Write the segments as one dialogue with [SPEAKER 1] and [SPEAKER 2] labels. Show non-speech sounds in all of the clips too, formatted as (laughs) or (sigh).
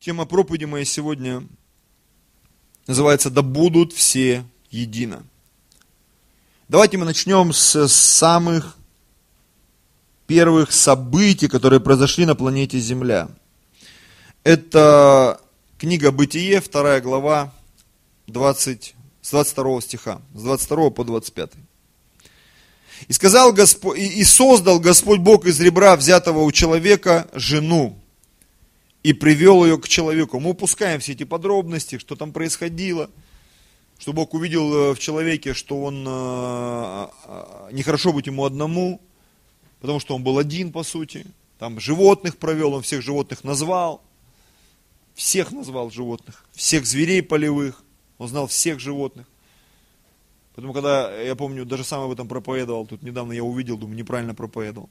[SPEAKER 1] Тема проповеди моей сегодня называется «Да будут все едино». Давайте мы начнем с самых первых событий, которые произошли на планете Земля. Это книга «Бытие», вторая глава, 20, с 22 стиха, с 22 по 25. «И сказал Господь, и создал Господь Бог из ребра, взятого у человека, жену, и привел ее к человеку. Мы упускаем все эти подробности, что там происходило, что Бог увидел э, в человеке, что он э, э, нехорошо быть ему одному, потому что он был один по сути. Там животных провел, он всех животных назвал, всех назвал животных, всех зверей полевых, он знал всех животных. Поэтому, когда, я помню, даже сам об этом проповедовал, тут недавно я увидел, думаю, неправильно проповедовал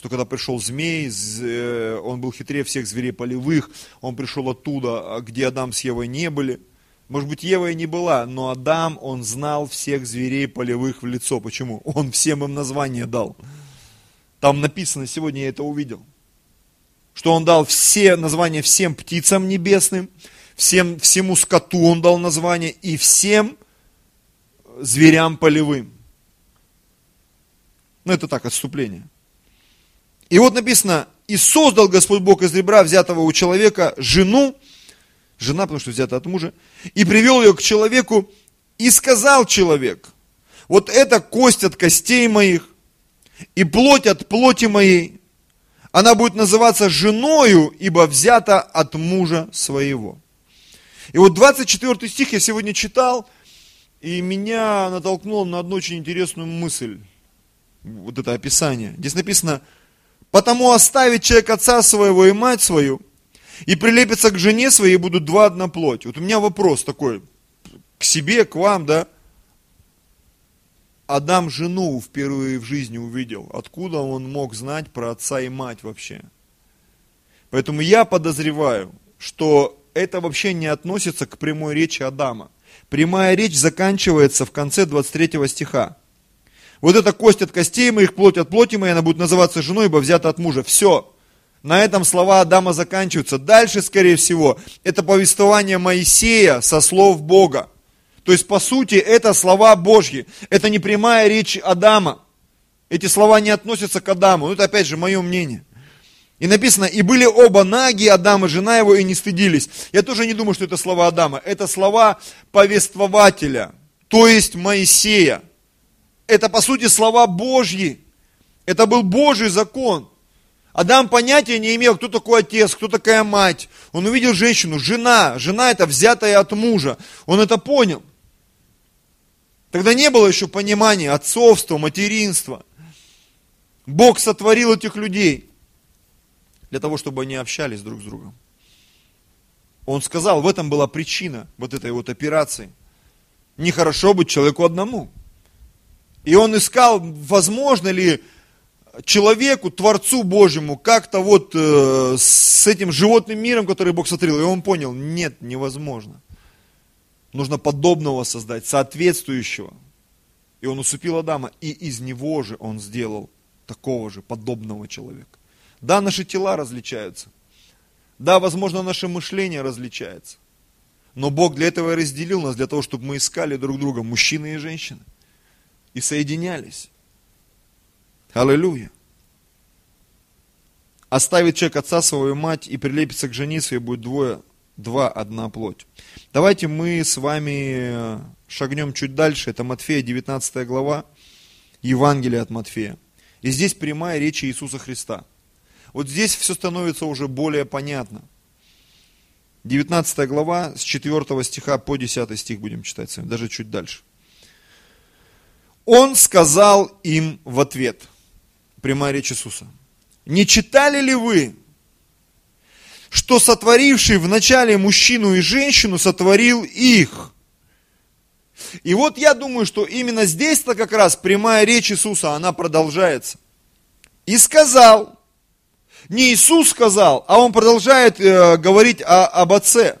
[SPEAKER 1] что когда пришел змей, э, он был хитрее всех зверей полевых, он пришел оттуда, а где Адам с Евой не были. Может быть, Ева и не была, но Адам, он знал всех зверей полевых в лицо. Почему? Он всем им название дал. Там написано, сегодня я это увидел, что он дал все названия всем птицам небесным, всем, всему скоту он дал название и всем зверям полевым. Ну, это так, отступление. И вот написано, и создал Господь Бог из ребра, взятого у человека, жену, жена, потому что взята от мужа, и привел ее к человеку, и сказал человек, вот это кость от костей моих, и плоть от плоти моей, она будет называться женою, ибо взята от мужа своего. И вот 24 стих я сегодня читал, и меня натолкнуло на одну очень интересную мысль, вот это описание. Здесь написано, Потому оставит человек отца своего и мать свою, и прилепится к жене своей, и будут два одна плоть. Вот у меня вопрос такой, к себе, к вам, да? Адам жену впервые в жизни увидел. Откуда он мог знать про отца и мать вообще? Поэтому я подозреваю, что это вообще не относится к прямой речи Адама. Прямая речь заканчивается в конце 23 стиха. Вот эта кость от костей моих, плоть от плоти моей, она будет называться женой, ибо взята от мужа. Все. На этом слова Адама заканчиваются. Дальше, скорее всего, это повествование Моисея со слов Бога. То есть, по сути, это слова Божьи. Это не прямая речь Адама. Эти слова не относятся к Адаму. Ну, это опять же мое мнение. И написано, и были оба наги, Адам и жена его, и не стыдились. Я тоже не думаю, что это слова Адама. Это слова повествователя, то есть Моисея это по сути слова Божьи. Это был Божий закон. Адам понятия не имел, кто такой отец, кто такая мать. Он увидел женщину, жена. Жена это взятая от мужа. Он это понял. Тогда не было еще понимания отцовства, материнства. Бог сотворил этих людей для того, чтобы они общались друг с другом. Он сказал, в этом была причина вот этой вот операции. Нехорошо быть человеку одному. И он искал, возможно ли человеку, Творцу Божьему, как-то вот э, с этим животным миром, который Бог сотворил. И он понял, нет, невозможно. Нужно подобного создать, соответствующего. И он усыпил Адама, и из него же он сделал такого же, подобного человека. Да, наши тела различаются. Да, возможно, наше мышление различается. Но Бог для этого и разделил нас, для того, чтобы мы искали друг друга, мужчины и женщины и соединялись. Аллилуйя. Оставит человек отца свою мать и прилепится к жене своей, будет двое, два, одна плоть. Давайте мы с вами шагнем чуть дальше. Это Матфея, 19 глава, Евангелие от Матфея. И здесь прямая речь Иисуса Христа. Вот здесь все становится уже более понятно. 19 глава, с 4 стиха по 10 стих будем читать с вами, даже чуть дальше. Он сказал им в ответ, прямая речь Иисуса, не читали ли вы, что сотворивший вначале мужчину и женщину сотворил их? И вот я думаю, что именно здесь-то как раз прямая речь Иисуса, она продолжается. И сказал, не Иисус сказал, а он продолжает э, говорить о, об Отце.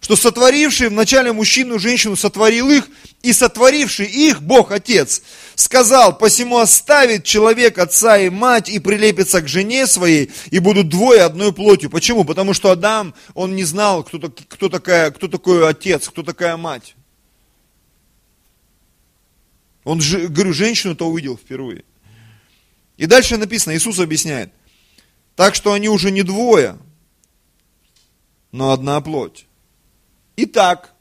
[SPEAKER 1] Что сотворивший вначале мужчину и женщину сотворил их, и сотворивший их, Бог Отец, сказал, посему оставит человек отца и мать и прилепится к жене своей, и будут двое одной плотью. Почему? Потому что Адам, он не знал, кто, кто, такая, кто такой отец, кто такая мать. Он, говорю, женщину-то увидел впервые. И дальше написано, Иисус объясняет, так что они уже не двое, но одна плоть. Итак,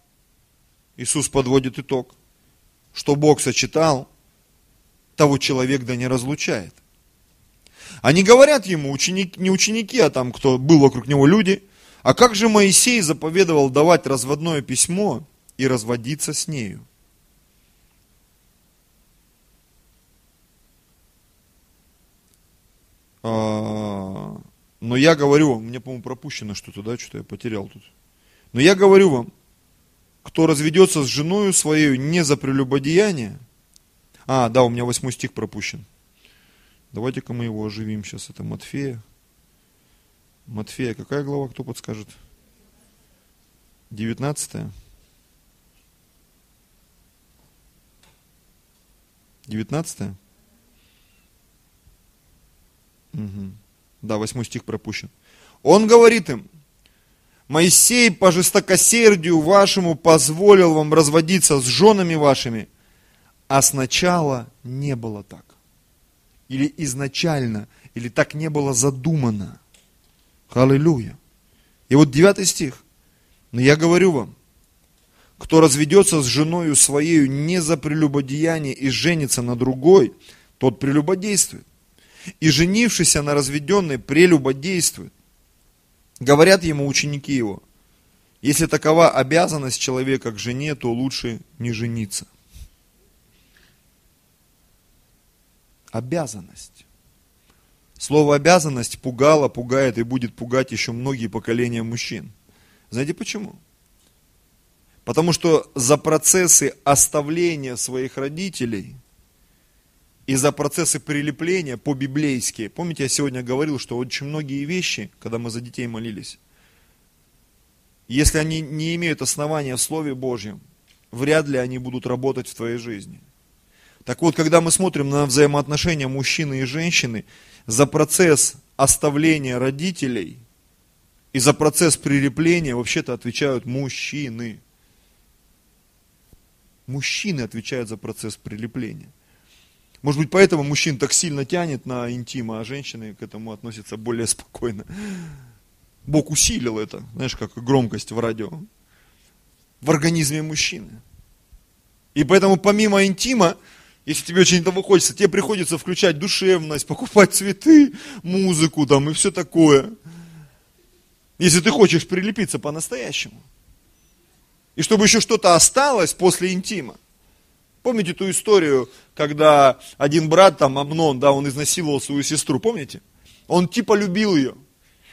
[SPEAKER 1] Иисус подводит итог, что Бог сочетал, того человек да не разлучает. Они говорят ему, ученик, не ученики, а там, кто был вокруг него люди, а как же Моисей заповедовал давать разводное письмо и разводиться с нею? А, но я говорю мне, по-моему, пропущено что-то, да, что-то я потерял тут. Но я говорю вам, кто разведется с женой своей не за прелюбодеяние, а, да, у меня восьмой стих пропущен. Давайте-ка мы его оживим сейчас, это Матфея. Матфея, какая глава, кто подскажет? Девятнадцатая. Девятнадцатая? Угу. Да, восьмой стих пропущен. Он говорит им, Моисей по жестокосердию вашему позволил вам разводиться с женами вашими, а сначала не было так. Или изначально, или так не было задумано. Аллилуйя. И вот девятый стих. Но я говорю вам, кто разведется с женою своей не за прелюбодеяние и женится на другой, тот прелюбодействует. И женившийся на разведенной прелюбодействует. Говорят ему ученики его, если такова обязанность человека к жене, то лучше не жениться. Обязанность. Слово обязанность пугало, пугает и будет пугать еще многие поколения мужчин. Знаете почему? Потому что за процессы оставления своих родителей и за процессы прилепления по-библейски. Помните, я сегодня говорил, что очень многие вещи, когда мы за детей молились, если они не имеют основания в Слове Божьем, вряд ли они будут работать в твоей жизни. Так вот, когда мы смотрим на взаимоотношения мужчины и женщины, за процесс оставления родителей и за процесс прилепления вообще-то отвечают мужчины. Мужчины отвечают за процесс прилепления. Может быть, поэтому мужчин так сильно тянет на интима, а женщины к этому относятся более спокойно. Бог усилил это, знаешь, как громкость в радио, в организме мужчины. И поэтому помимо интима, если тебе очень этого хочется, тебе приходится включать душевность, покупать цветы, музыку там и все такое. Если ты хочешь прилепиться по-настоящему. И чтобы еще что-то осталось после интима. Помните ту историю, когда один брат, там, Амнон, да, он изнасиловал свою сестру, помните? Он типа любил ее.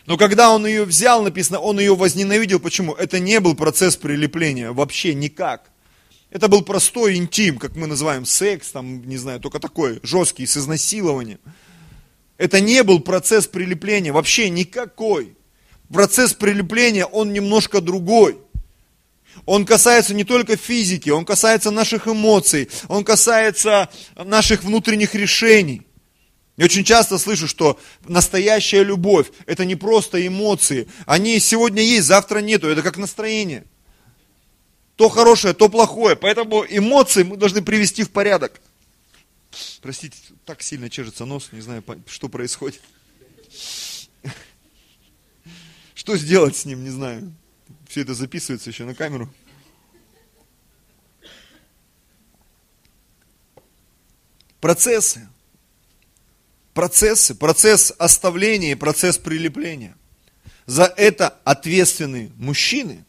[SPEAKER 1] Но когда он ее взял, написано, он ее возненавидел. Почему? Это не был процесс прилепления, вообще никак. Это был простой интим, как мы называем, секс, там, не знаю, только такой, жесткий, с изнасилованием. Это не был процесс прилепления, вообще никакой. Процесс прилепления, он немножко другой. Он касается не только физики, он касается наших эмоций, он касается наших внутренних решений. Я очень часто слышу, что настоящая любовь – это не просто эмоции. Они сегодня есть, завтра нету. Это как настроение. То хорошее, то плохое. Поэтому эмоции мы должны привести в порядок. Простите, так сильно чешется нос, не знаю, что происходит. (laughs) Что сделать с ним, не знаю. Все это записывается еще на камеру. Процессы. Процессы, процесс оставления и процесс прилепления. За это ответственны мужчины,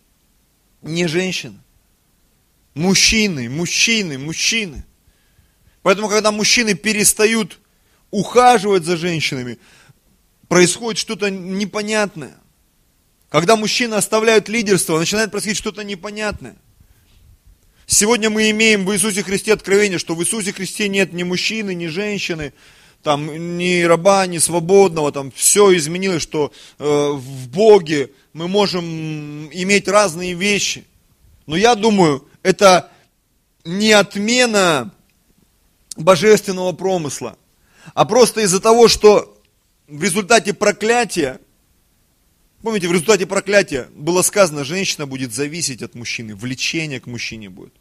[SPEAKER 1] не женщины. Мужчины, мужчины, мужчины. Поэтому, когда мужчины перестают ухаживать за женщинами, происходит что-то непонятное. Когда мужчины оставляют лидерство, начинает происходить что-то непонятное. Сегодня мы имеем в Иисусе Христе откровение, что в Иисусе Христе нет ни мужчины, ни женщины. там ни раба, ни свободного, там все изменилось, что э, в Боге мы можем иметь разные вещи. Но я думаю, это не отмена божественного промысла, а просто из-за того, что в результате проклятия, помните, в результате проклятия было сказано, женщина будет зависеть от мужчины, влечение к мужчине будет.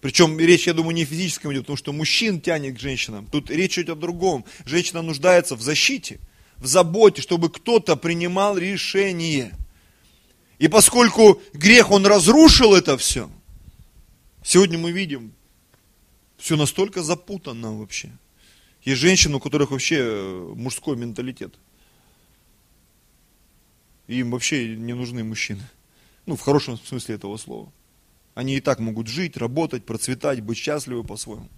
[SPEAKER 1] Причем речь, я думаю, не физическом идет, потому что мужчин тянет к женщинам. Тут речь идет о другом. Женщина нуждается в защите, в заботе, чтобы кто-то принимал решение. И поскольку грех, он разрушил это все, сегодня мы видим, все настолько запутанно вообще. Есть женщины, у которых вообще э, мужской менталитет. Им вообще не нужны мужчины. Ну, в хорошем смысле этого слова. Они и так могут жить, работать, процветать, быть счастливы по-своему.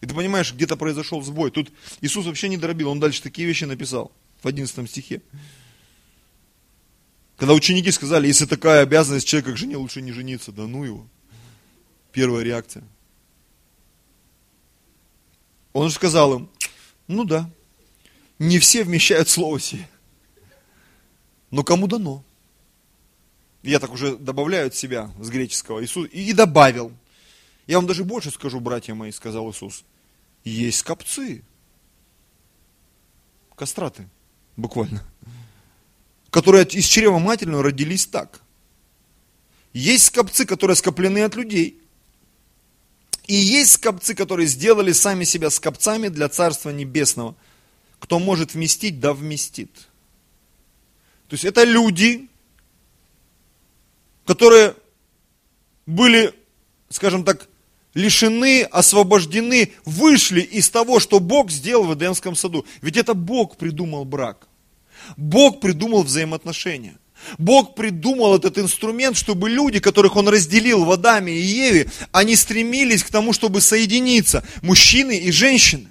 [SPEAKER 1] И ты понимаешь, где-то произошел сбой. Тут Иисус вообще не дробил, он дальше такие вещи написал в 11 стихе. Когда ученики сказали, если такая обязанность человека к жене, лучше не жениться, да ну его. Первая реакция. Он же сказал им, ну да, не все вмещают слово сие, но кому дано я так уже добавляю от себя с греческого, Иисус, и добавил. Я вам даже больше скажу, братья мои, сказал Иисус. Есть скопцы, кастраты, буквально, которые из чрева матерного родились так. Есть скопцы, которые скоплены от людей. И есть скопцы, которые сделали сами себя скопцами для Царства Небесного. Кто может вместить, да вместит. То есть это люди, которые были, скажем так, лишены, освобождены, вышли из того, что Бог сделал в Эдемском саду. Ведь это Бог придумал брак. Бог придумал взаимоотношения. Бог придумал этот инструмент, чтобы люди, которых Он разделил в Адаме и Еве, они стремились к тому, чтобы соединиться, мужчины и женщины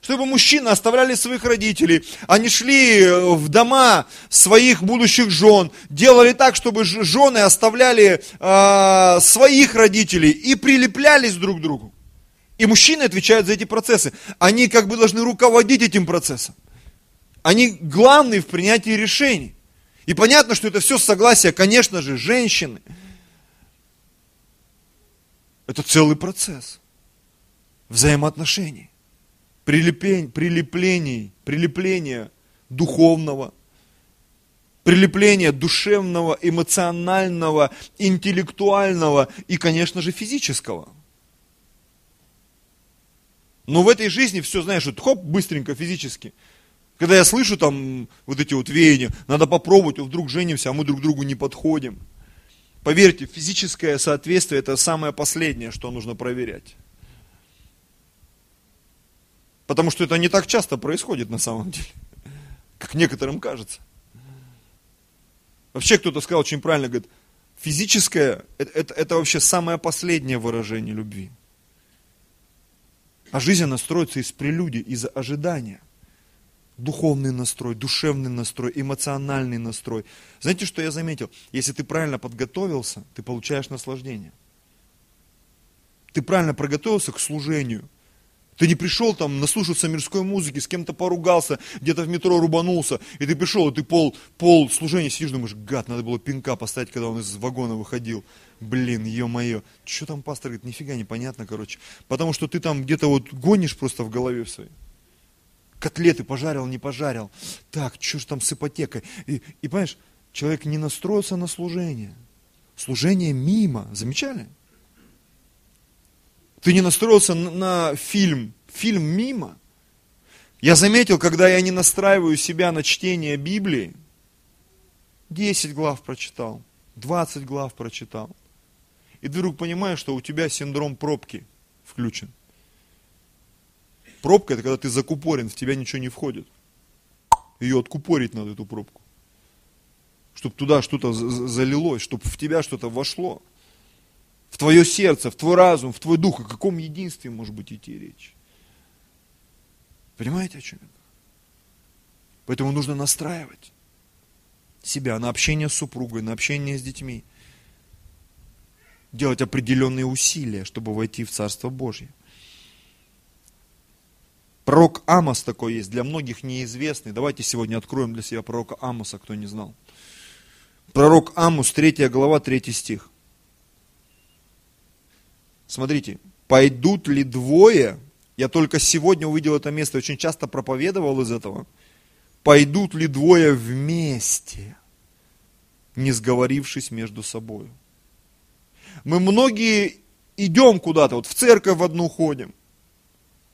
[SPEAKER 1] чтобы мужчины оставляли своих родителей, они шли э, в дома своих будущих жен, делали так, чтобы жены оставляли э, своих родителей и прилеплялись друг к другу. И мужчины отвечают за эти процессы. Они как бы должны руководить этим процессом. Они главные в принятии решений. И понятно, что это все согласие, конечно же, женщины. Это целый процесс взаимоотношений прилепление, прилеплений, прилепления духовного, прилепления душевного, эмоционального, интеллектуального и, конечно же, физического. Но в этой жизни все, знаешь, вот хоп, быстренько, физически. Когда я слышу там вот эти вот веяния, надо попробовать, вдруг женимся, а мы друг другу не подходим. Поверьте, физическое соответствие это самое последнее, что нужно проверять. Потому что это не так часто происходит на самом деле, как некоторым кажется. Вообще кто-то сказал очень правильно, говорит, физическое это, это, это вообще самое последнее выражение любви. А жизнь она строится из прелюдий, из ожидания. Духовный настрой, душевный настрой, эмоциональный настрой. Знаете, что я заметил? Если ты правильно подготовился, ты получаешь наслаждение. Ты правильно подготовился к служению – ты не пришел там наслушаться мирской музыки, с кем-то поругался, где-то в метро рубанулся, и ты пришел, и ты пол, пол служения сидишь, думаешь, гад, надо было пинка поставить, когда он из вагона выходил. Блин, ё-моё, что там пастор говорит, нифига непонятно, короче. Потому что ты там где-то вот гонишь просто в голове в своей. Котлеты пожарил, не пожарил. Так, что ж там с ипотекой? И, и понимаешь, человек не настроился на служение. Служение мимо. Замечали? Ты не настроился на, фильм. Фильм мимо. Я заметил, когда я не настраиваю себя на чтение Библии, 10 глав прочитал, 20 глав прочитал. И ты вдруг понимаешь, что у тебя синдром пробки включен. Пробка это когда ты закупорен, в тебя ничего не входит. Ее откупорить надо, эту пробку. Чтобы туда что-то залилось, чтобы в тебя что-то вошло в твое сердце, в твой разум, в твой дух, о каком единстве может быть идти речь. Понимаете, о чем я Поэтому нужно настраивать себя на общение с супругой, на общение с детьми. Делать определенные усилия, чтобы войти в Царство Божье. Пророк Амос такой есть, для многих неизвестный. Давайте сегодня откроем для себя пророка Амоса, кто не знал. Пророк Амус, 3 глава, 3 стих. Смотрите, пойдут ли двое, я только сегодня увидел это место, очень часто проповедовал из этого, пойдут ли двое вместе, не сговорившись между собой. Мы многие идем куда-то, вот в церковь в одну ходим.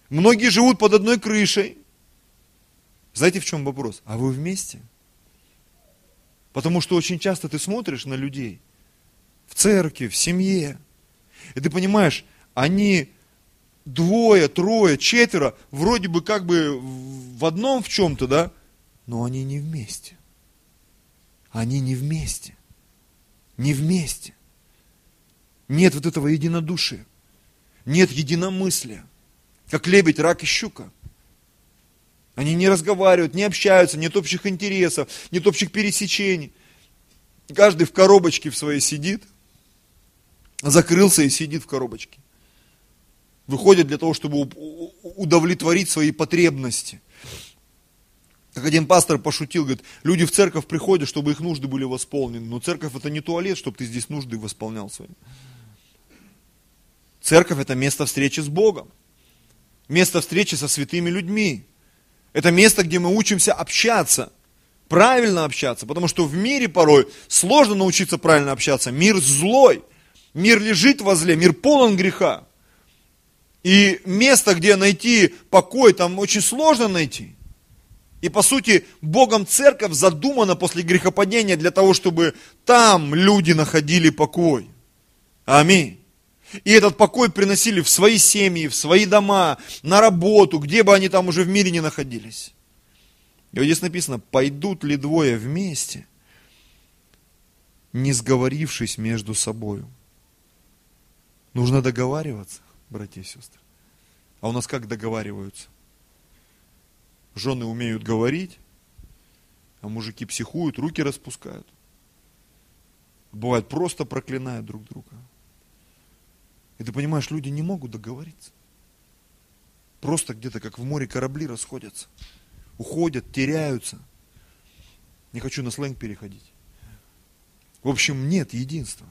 [SPEAKER 1] Многие живут под одной крышей. Знаете, в чем вопрос? А вы вместе? Потому что очень часто ты смотришь на людей в церкви, в семье, и ты понимаешь, они двое, трое, четверо, вроде бы как бы в одном в чем-то, да, но они не вместе. Они не вместе. Не вместе. Нет вот этого единодушия. Нет единомыслия. Как лебедь, рак и щука. Они не разговаривают, не общаются, нет общих интересов, нет общих пересечений. Каждый в коробочке в своей сидит, закрылся и сидит в коробочке. Выходит для того, чтобы удовлетворить свои потребности. Как один пастор пошутил, говорит, люди в церковь приходят, чтобы их нужды были восполнены. Но церковь это не туалет, чтобы ты здесь нужды восполнял свои. Церковь это место встречи с Богом. Место встречи со святыми людьми. Это место, где мы учимся общаться, правильно общаться, потому что в мире порой сложно научиться правильно общаться. Мир злой, мир лежит во зле, мир полон греха. И место, где найти покой, там очень сложно найти. И по сути, Богом церковь задумана после грехопадения для того, чтобы там люди находили покой. Аминь. И этот покой приносили в свои семьи, в свои дома, на работу, где бы они там уже в мире не находились. И вот здесь написано, пойдут ли двое вместе, не сговорившись между собой. Нужно договариваться, братья и сестры. А у нас как договариваются? Жены умеют говорить, а мужики психуют, руки распускают. Бывает, просто проклинают друг друга. И ты понимаешь, люди не могут договориться. Просто где-то как в море корабли расходятся. Уходят, теряются. Не хочу на сленг переходить. В общем, нет единства.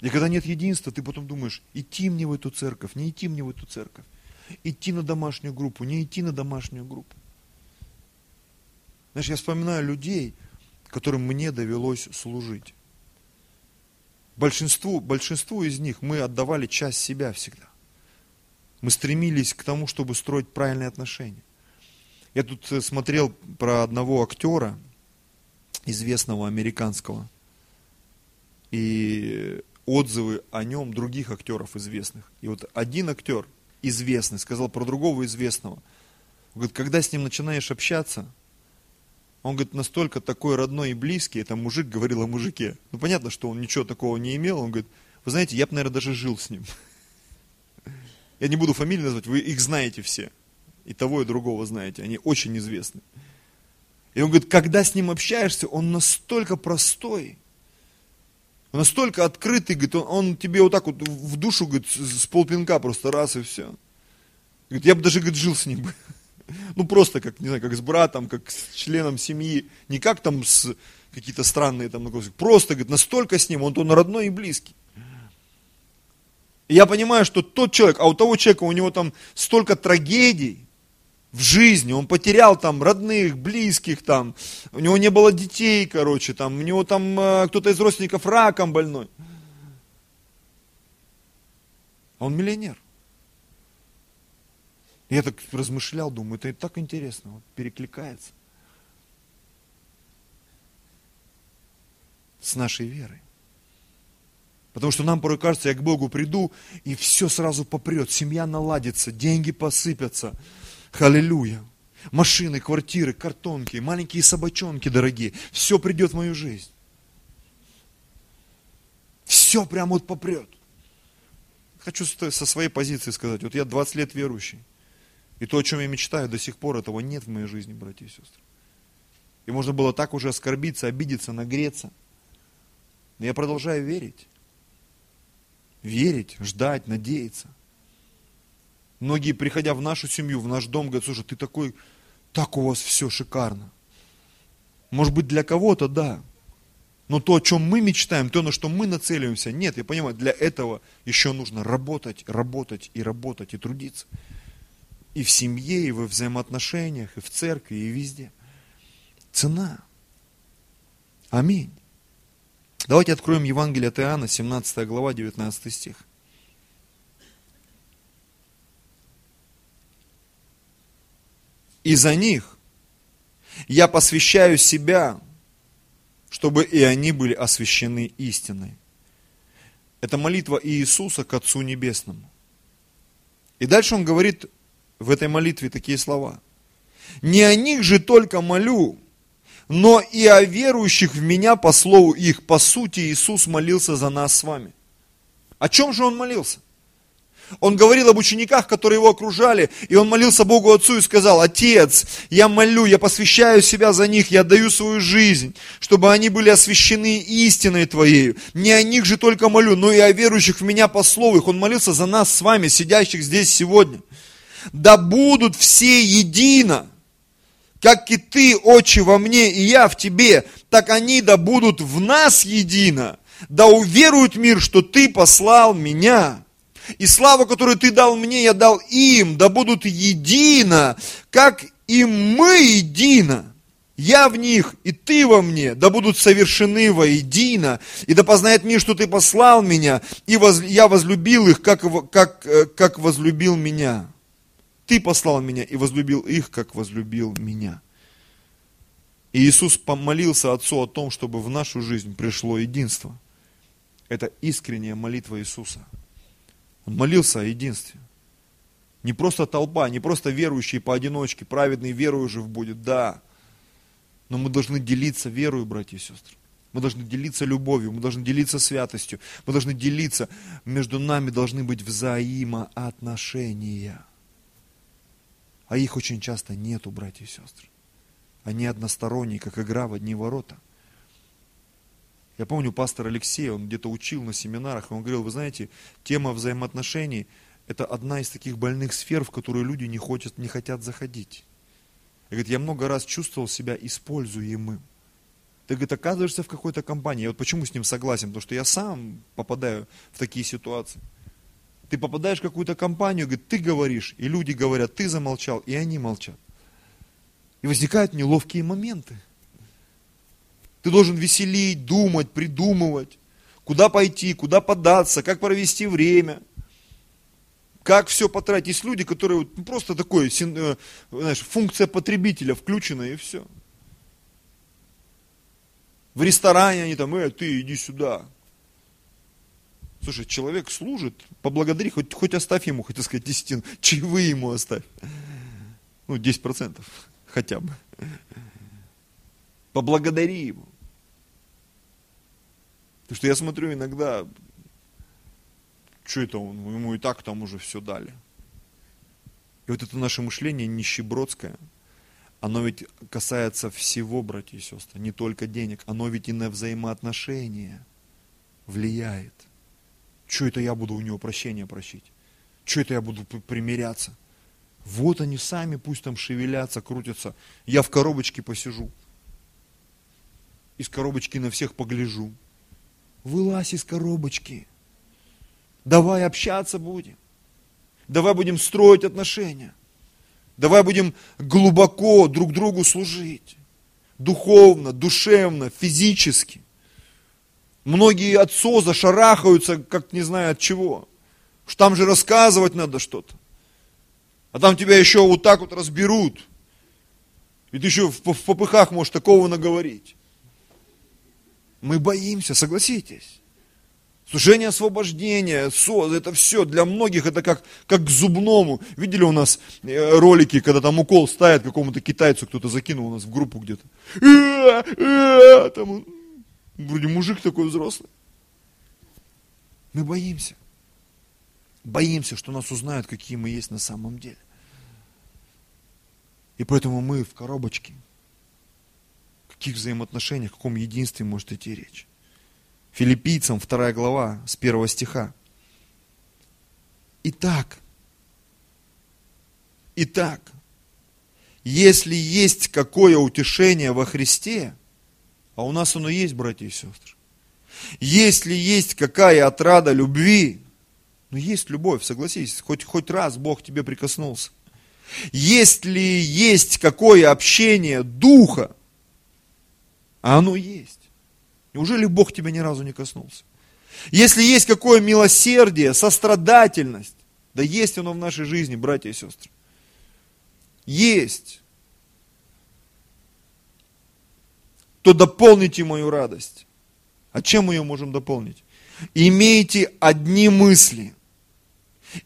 [SPEAKER 1] И когда нет единства, ты потом думаешь, идти мне в эту церковь, не идти мне в эту церковь. Идти на домашнюю группу, не идти на домашнюю группу. Знаешь, я вспоминаю людей, которым мне довелось служить большинству, большинству из них мы отдавали часть себя всегда. Мы стремились к тому, чтобы строить правильные отношения. Я тут э, смотрел про одного актера, известного американского, и отзывы о нем других актеров известных. И вот один актер известный сказал про другого известного. Он говорит, когда с ним начинаешь общаться, он говорит, настолько такой родной и близкий, это мужик говорил о мужике. Ну, понятно, что он ничего такого не имел. Он говорит, вы знаете, я бы, наверное, даже жил с ним. (laughs) Я не буду фамилии назвать, вы их знаете все. И того, и другого знаете, они очень известны. И он говорит, когда с ним общаешься, он настолько простой, настолько открытый, говорит, он, он тебе вот так вот в душу, говорит, с полпинка просто раз и все. Говорит, я бы даже, говорит, жил с ним. (laughs) Ну, просто как, не знаю, как с братом, как с членом семьи. Не как там с какие-то странные там, просто, говорит, настолько с ним, он, он родной и близкий. Я понимаю, что тот человек, а у того человека, у него там столько трагедий в жизни, он потерял там родных, близких там, у него не было детей, короче, там, у него там э, кто-то из родственников раком больной. А он миллионер. Я так размышлял, думаю, это так интересно, вот перекликается с нашей верой. Потому что нам порой кажется, я к Богу приду, и все сразу попрет, семья наладится, деньги посыпятся. Аллилуйя. Машины, квартиры, картонки, маленькие собачонки дорогие. Все придет в мою жизнь. Все прям вот попрет. Хочу со своей позиции сказать, вот я 20 лет верующий. И то, о чем я мечтаю, до сих пор этого нет в моей жизни, братья и сестры. И можно было так уже оскорбиться, обидеться, нагреться. Но я продолжаю верить. Верить, ждать, надеяться. Многие, приходя в нашу семью, в наш дом, говорят, слушай, ты такой, так у вас все шикарно. Может быть, для кого-то, да. Но то, о чем мы мечтаем, то, на что мы нацеливаемся, нет, я понимаю, для этого еще нужно работать, работать и работать, и трудиться. И в семье, и во взаимоотношениях, и в церкви, и везде. Цена. Аминь. Давайте откроем Евангелие от Иоанна, 17 глава, 19 стих. И за них я посвящаю себя, чтобы и они были освящены истиной. Это молитва Иисуса к Отцу Небесному. И дальше он говорит в этой молитве такие слова. Не о них же только молю, но и о верующих в меня по слову их. По сути, Иисус молился за нас с вами. О чем же он молился? Он говорил об учениках, которые его окружали, и он молился Богу Отцу и сказал, Отец, я молю, я посвящаю себя за них, я отдаю свою жизнь, чтобы они были освящены истиной Твоей. Не о них же только молю, но и о верующих в меня по слову их. Он молился за нас с вами, сидящих здесь сегодня. Да будут все едино, как и Ты, Отче, во мне, и я в Тебе, так они да будут в нас едино. Да уверует мир, что Ты послал меня. И славу, которую Ты дал мне, я дал им, да будут едино, как и мы едино. Я в них, и ты во мне, да будут совершены воедино, и да познает мир, что ты послал меня, и воз, я возлюбил их, как, как, э, как возлюбил меня. Ты послал меня и возлюбил их, как возлюбил меня. И Иисус помолился Отцу о том, чтобы в нашу жизнь пришло единство. Это искренняя молитва Иисуса. Он молился о единстве. Не просто толпа, не просто верующие поодиночке, праведный верою жив будет, да. Но мы должны делиться верою, братья и сестры. Мы должны делиться любовью, мы должны делиться святостью, мы должны делиться, между нами должны быть взаимоотношения. А их очень часто нету, братья и сестры. Они односторонние, как игра в одни ворота. Я помню, пастор Алексей, он где-то учил на семинарах, и он говорил, вы знаете, тема взаимоотношений – это одна из таких больных сфер, в которую люди не, хотят, не хотят заходить. И говорит, я много раз чувствовал себя используемым. Ты, говорит, оказываешься в какой-то компании. Я вот почему с ним согласен? Потому что я сам попадаю в такие ситуации. Ты попадаешь в какую-то компанию, говорит, ты говоришь, и люди говорят, ты замолчал, и они молчат. И возникают неловкие моменты. Ты должен веселить, думать, придумывать, куда пойти, куда податься, как провести время, как все потратить. Есть люди, которые ну, просто такой, э, знаешь, функция потребителя включена и все. В ресторане они там, э, ты иди сюда. Слушай, человек служит, поблагодари, хоть, хоть оставь ему, хоть сказать, десятину, чаевые ему оставь. Ну, 10% хотя бы. Поблагодари его. Потому что я смотрю иногда, что это он, ему и так там уже все дали. И вот это наше мышление нищебродское, оно ведь касается всего, братья и сестры, не только денег, оно ведь и на взаимоотношения влияет. Что это я буду у него прощения просить? Что это я буду примиряться? Вот они сами, пусть там шевелятся, крутятся. Я в коробочке посижу. Из коробочки на всех погляжу вылазь из коробочки. Давай общаться будем. Давай будем строить отношения. Давай будем глубоко друг другу служить. Духовно, душевно, физически. Многие от СОЗа шарахаются, как не знаю от чего. Что там же рассказывать надо что-то. А там тебя еще вот так вот разберут. И ты еще в попыхах можешь такого наговорить. Мы боимся, согласитесь. Служение освобождения, СОЗ, это все для многих это как, как к зубному. Видели у нас э, ролики, когда там укол ставят какому-то китайцу, кто-то закинул у нас в группу где-то. Э, э, там, вроде мужик такой взрослый. Мы боимся. Боимся, что нас узнают, какие мы есть на самом деле. И поэтому мы в коробочке – каких взаимоотношениях, о каком единстве может идти речь? Филиппийцам, вторая глава, с первого стиха. Итак, Итак, если есть какое утешение во Христе, а у нас оно есть, братья и сестры, если есть какая отрада любви, ну есть любовь, согласись, хоть, хоть раз Бог тебе прикоснулся. Если есть какое общение Духа, а оно есть. Неужели Бог тебя ни разу не коснулся? Если есть какое милосердие, сострадательность, да есть оно в нашей жизни, братья и сестры. Есть. То дополните мою радость. А чем мы ее можем дополнить? Имейте одни мысли.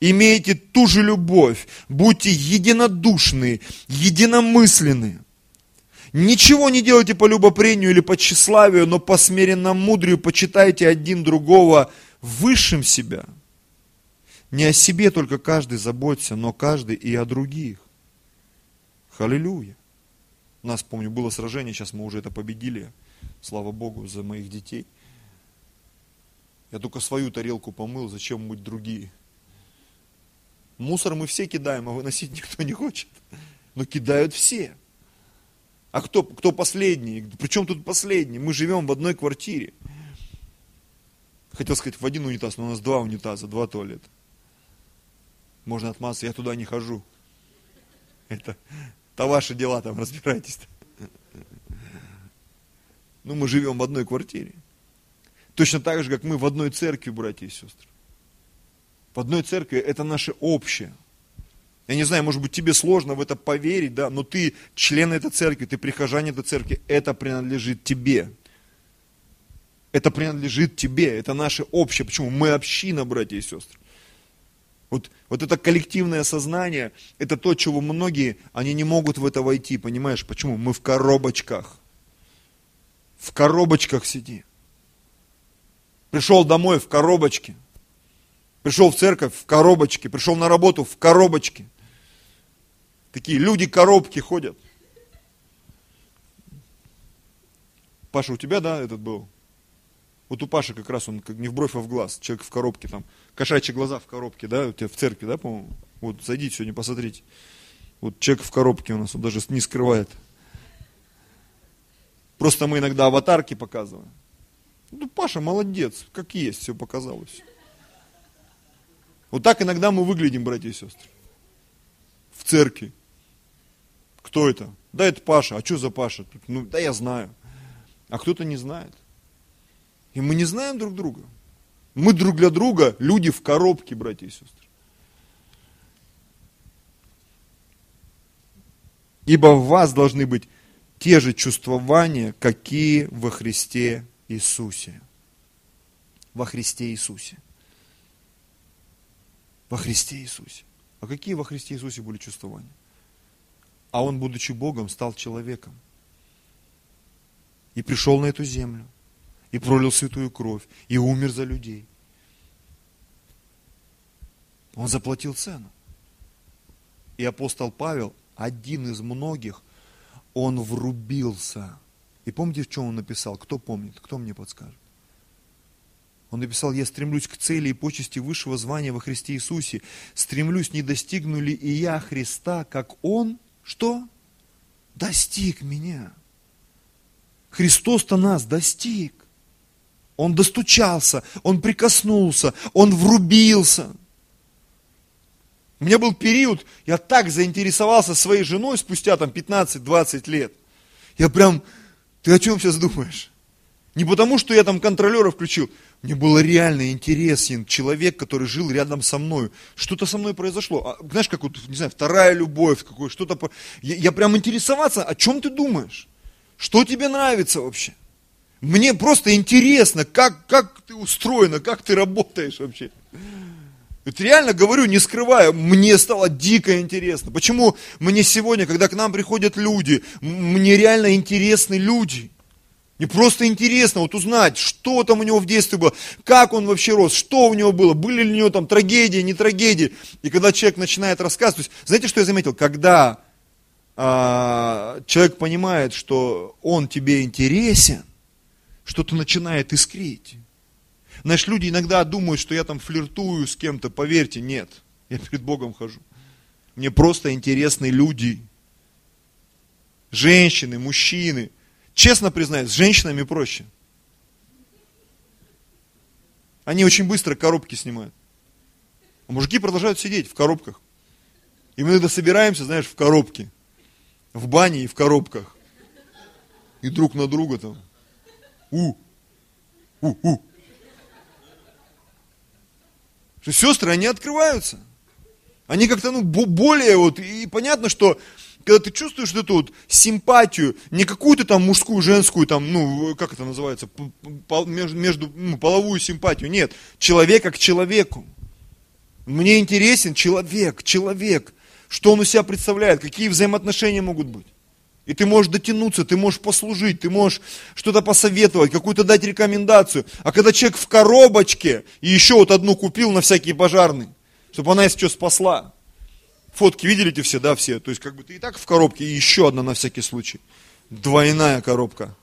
[SPEAKER 1] Имейте ту же любовь. Будьте единодушны, единомысленны. Ничего не делайте по любопрению или по тщеславию, но по смиренному мудрию почитайте один другого высшим себя. Не о себе только каждый заботится, но каждый и о других. Халилюя. У нас, помню, было сражение, сейчас мы уже это победили. Слава Богу за моих детей. Я только свою тарелку помыл, зачем мыть другие? Мусор мы все кидаем, а выносить никто не хочет. Но кидают все. А кто, кто последний? Причем тут последний? Мы живем в одной квартире. Хотел сказать в один унитаз, но у нас два унитаза, два туалета. Можно отмазаться, я туда не хожу. Это, это ваши дела, там разбирайтесь. Ну, мы живем в одной квартире. Точно так же, как мы в одной церкви, братья и сестры. В одной церкви это наше общее. Я не знаю, может быть, тебе сложно в это поверить, да, но ты член этой церкви, ты прихожанин этой церкви, это принадлежит тебе. Это принадлежит тебе, это наше общее. Почему? Мы община, братья и сестры. Вот, вот это коллективное сознание, это то, чего многие, они не могут в это войти, понимаешь? Почему? Мы в коробочках. В коробочках сидим. Пришел домой в коробочке. Пришел в церковь в коробочке. Пришел на работу в коробочке. Такие люди-коробки ходят. Паша, у тебя, да, этот был? Вот у Паши как раз он как не в бровь, а в глаз. Человек в коробке там. Кошачьи глаза в коробке, да, у тебя в церкви, да, по-моему? Вот зайдите сегодня, посмотрите. Вот человек в коробке у нас, он даже не скрывает. Просто мы иногда аватарки показываем. Ну, Паша молодец, как есть, все показалось. Вот так иногда мы выглядим, братья и сестры. В церкви. Кто это? Да, это Паша. А что за Паша? Ну, да я знаю. А кто-то не знает. И мы не знаем друг друга. Мы друг для друга люди в коробке, братья и сестры. Ибо в вас должны быть те же чувствования, какие во Христе Иисусе. Во Христе Иисусе. Во Христе Иисусе. А какие во Христе Иисусе были чувствования? А Он, будучи Богом, стал человеком. И пришел на эту землю. И пролил святую кровь. И умер за людей. Он заплатил цену. И апостол Павел, один из многих, он врубился – и помните, в чем он написал? Кто помнит? Кто мне подскажет? Он написал, я стремлюсь к цели и почести высшего звания во Христе Иисусе. Стремлюсь, не достигну ли и я Христа, как Он, что? Достиг меня. Христос-то нас достиг. Он достучался, Он прикоснулся, Он врубился. У меня был период, я так заинтересовался своей женой спустя там 15-20 лет. Я прям ты о чем сейчас думаешь? Не потому, что я там контролера включил. Мне было реально интересен человек, который жил рядом со мной. Что-то со мной произошло. А, знаешь, как вот, не знаю, вторая любовь, какое что-то. Я, я прям интересоваться, о чем ты думаешь? Что тебе нравится вообще? Мне просто интересно, как, как ты устроена, как ты работаешь вообще. Это реально говорю, не скрывая, мне стало дико интересно. Почему мне сегодня, когда к нам приходят люди, мне реально интересны люди. Не просто интересно вот узнать, что там у него в детстве было, как он вообще рос, что у него было, были ли у него там трагедии, не трагедии. И когда человек начинает рассказывать, то есть, знаете, что я заметил? Когда а, человек понимает, что он тебе интересен, что-то начинает искрить. Знаешь, люди иногда думают, что я там флиртую с кем-то, поверьте, нет. Я перед Богом хожу. Мне просто интересны люди. Женщины, мужчины. Честно признаюсь, с женщинами проще. Они очень быстро коробки снимают. А мужики продолжают сидеть в коробках. И мы иногда собираемся, знаешь, в коробке. В бане и в коробках. И друг на друга там. У, у, у. Что сестры, они открываются. Они как-то, ну, более вот, и понятно, что когда ты чувствуешь эту вот симпатию, не какую-то там мужскую, женскую, там, ну, как это называется, между, между ну, половую симпатию, нет, человека к человеку. Мне интересен человек, человек, что он у себя представляет, какие взаимоотношения могут быть. И ты можешь дотянуться, ты можешь послужить, ты можешь что-то посоветовать, какую-то дать рекомендацию. А когда человек в коробочке, и еще вот одну купил на всякий пожарный, чтобы она, если что, спасла. Фотки видели эти все, да, все? То есть, как бы ты и так в коробке, и еще одна на всякий случай. Двойная коробка.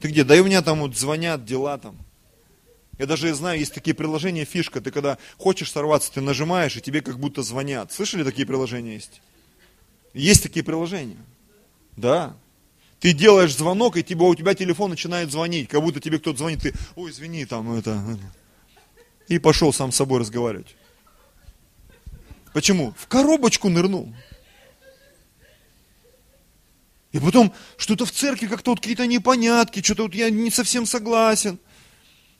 [SPEAKER 1] Ты где? Да и у меня там вот звонят, дела там. Я даже знаю, есть такие приложения, фишка, ты когда хочешь сорваться, ты нажимаешь, и тебе как будто звонят. Слышали, такие приложения есть? Есть такие приложения. Да. Ты делаешь звонок, и тебе, у тебя телефон начинает звонить, как будто тебе кто-то звонит, ты, ой, извини, там это. И пошел сам с собой разговаривать. Почему? В коробочку нырнул. И потом что-то в церкви как-то вот какие-то непонятки, что-то вот я не совсем согласен.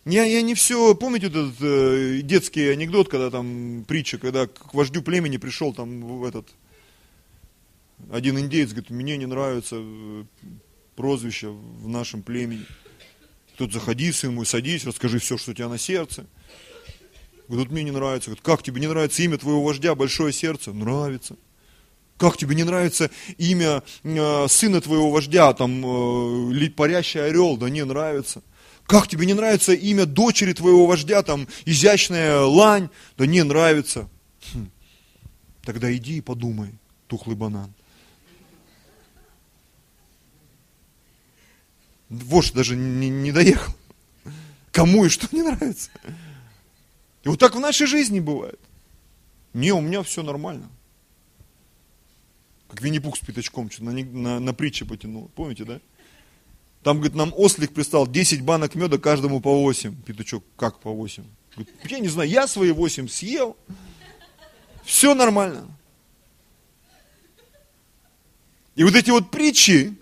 [SPEAKER 1] Я, я не все, помните этот э, детский анекдот, когда там притча, когда к вождю племени пришел там этот, один индейец говорит, мне не нравится э, прозвище в нашем племени. Тут заходи, мой, садись, расскажи все, что у тебя на сердце. Говорит, мне не нравится. Говорит, как тебе не нравится имя твоего вождя, большое сердце? Нравится. Как тебе не нравится имя э, сына твоего вождя, там, э, парящий орел? Да не нравится. Как тебе не нравится имя дочери твоего вождя, там, изящная лань? Да не нравится. Хм. Тогда иди и подумай, тухлый банан. Вождь даже не, не доехал. Кому и что не нравится. И вот так в нашей жизни бывает. Не, у меня все нормально. Как Винни-Пух с пятачком что на, на, на притче потянул. Помните, да? Там, говорит, нам ослик пристал 10 банок меда каждому по 8. Пятачок, как по 8? Говорит, я не знаю, я свои 8 съел. Все нормально. И вот эти вот притчи,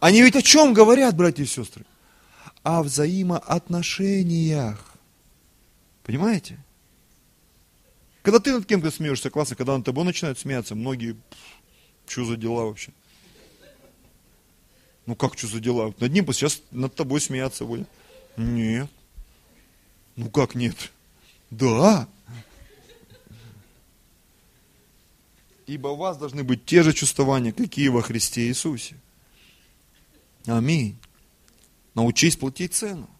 [SPEAKER 1] они ведь о чем говорят, братья и сестры? О взаимоотношениях. Понимаете? Когда ты над кем-то смеешься, классно, когда над тобой начинают смеяться, многие, что за дела вообще? Ну как, что за дела? Над ним сейчас над тобой смеяться будет. Нет. Ну как нет? Да. Ибо у вас должны быть те же чувствования, какие во Христе Иисусе. Аминь. Научись платить цену.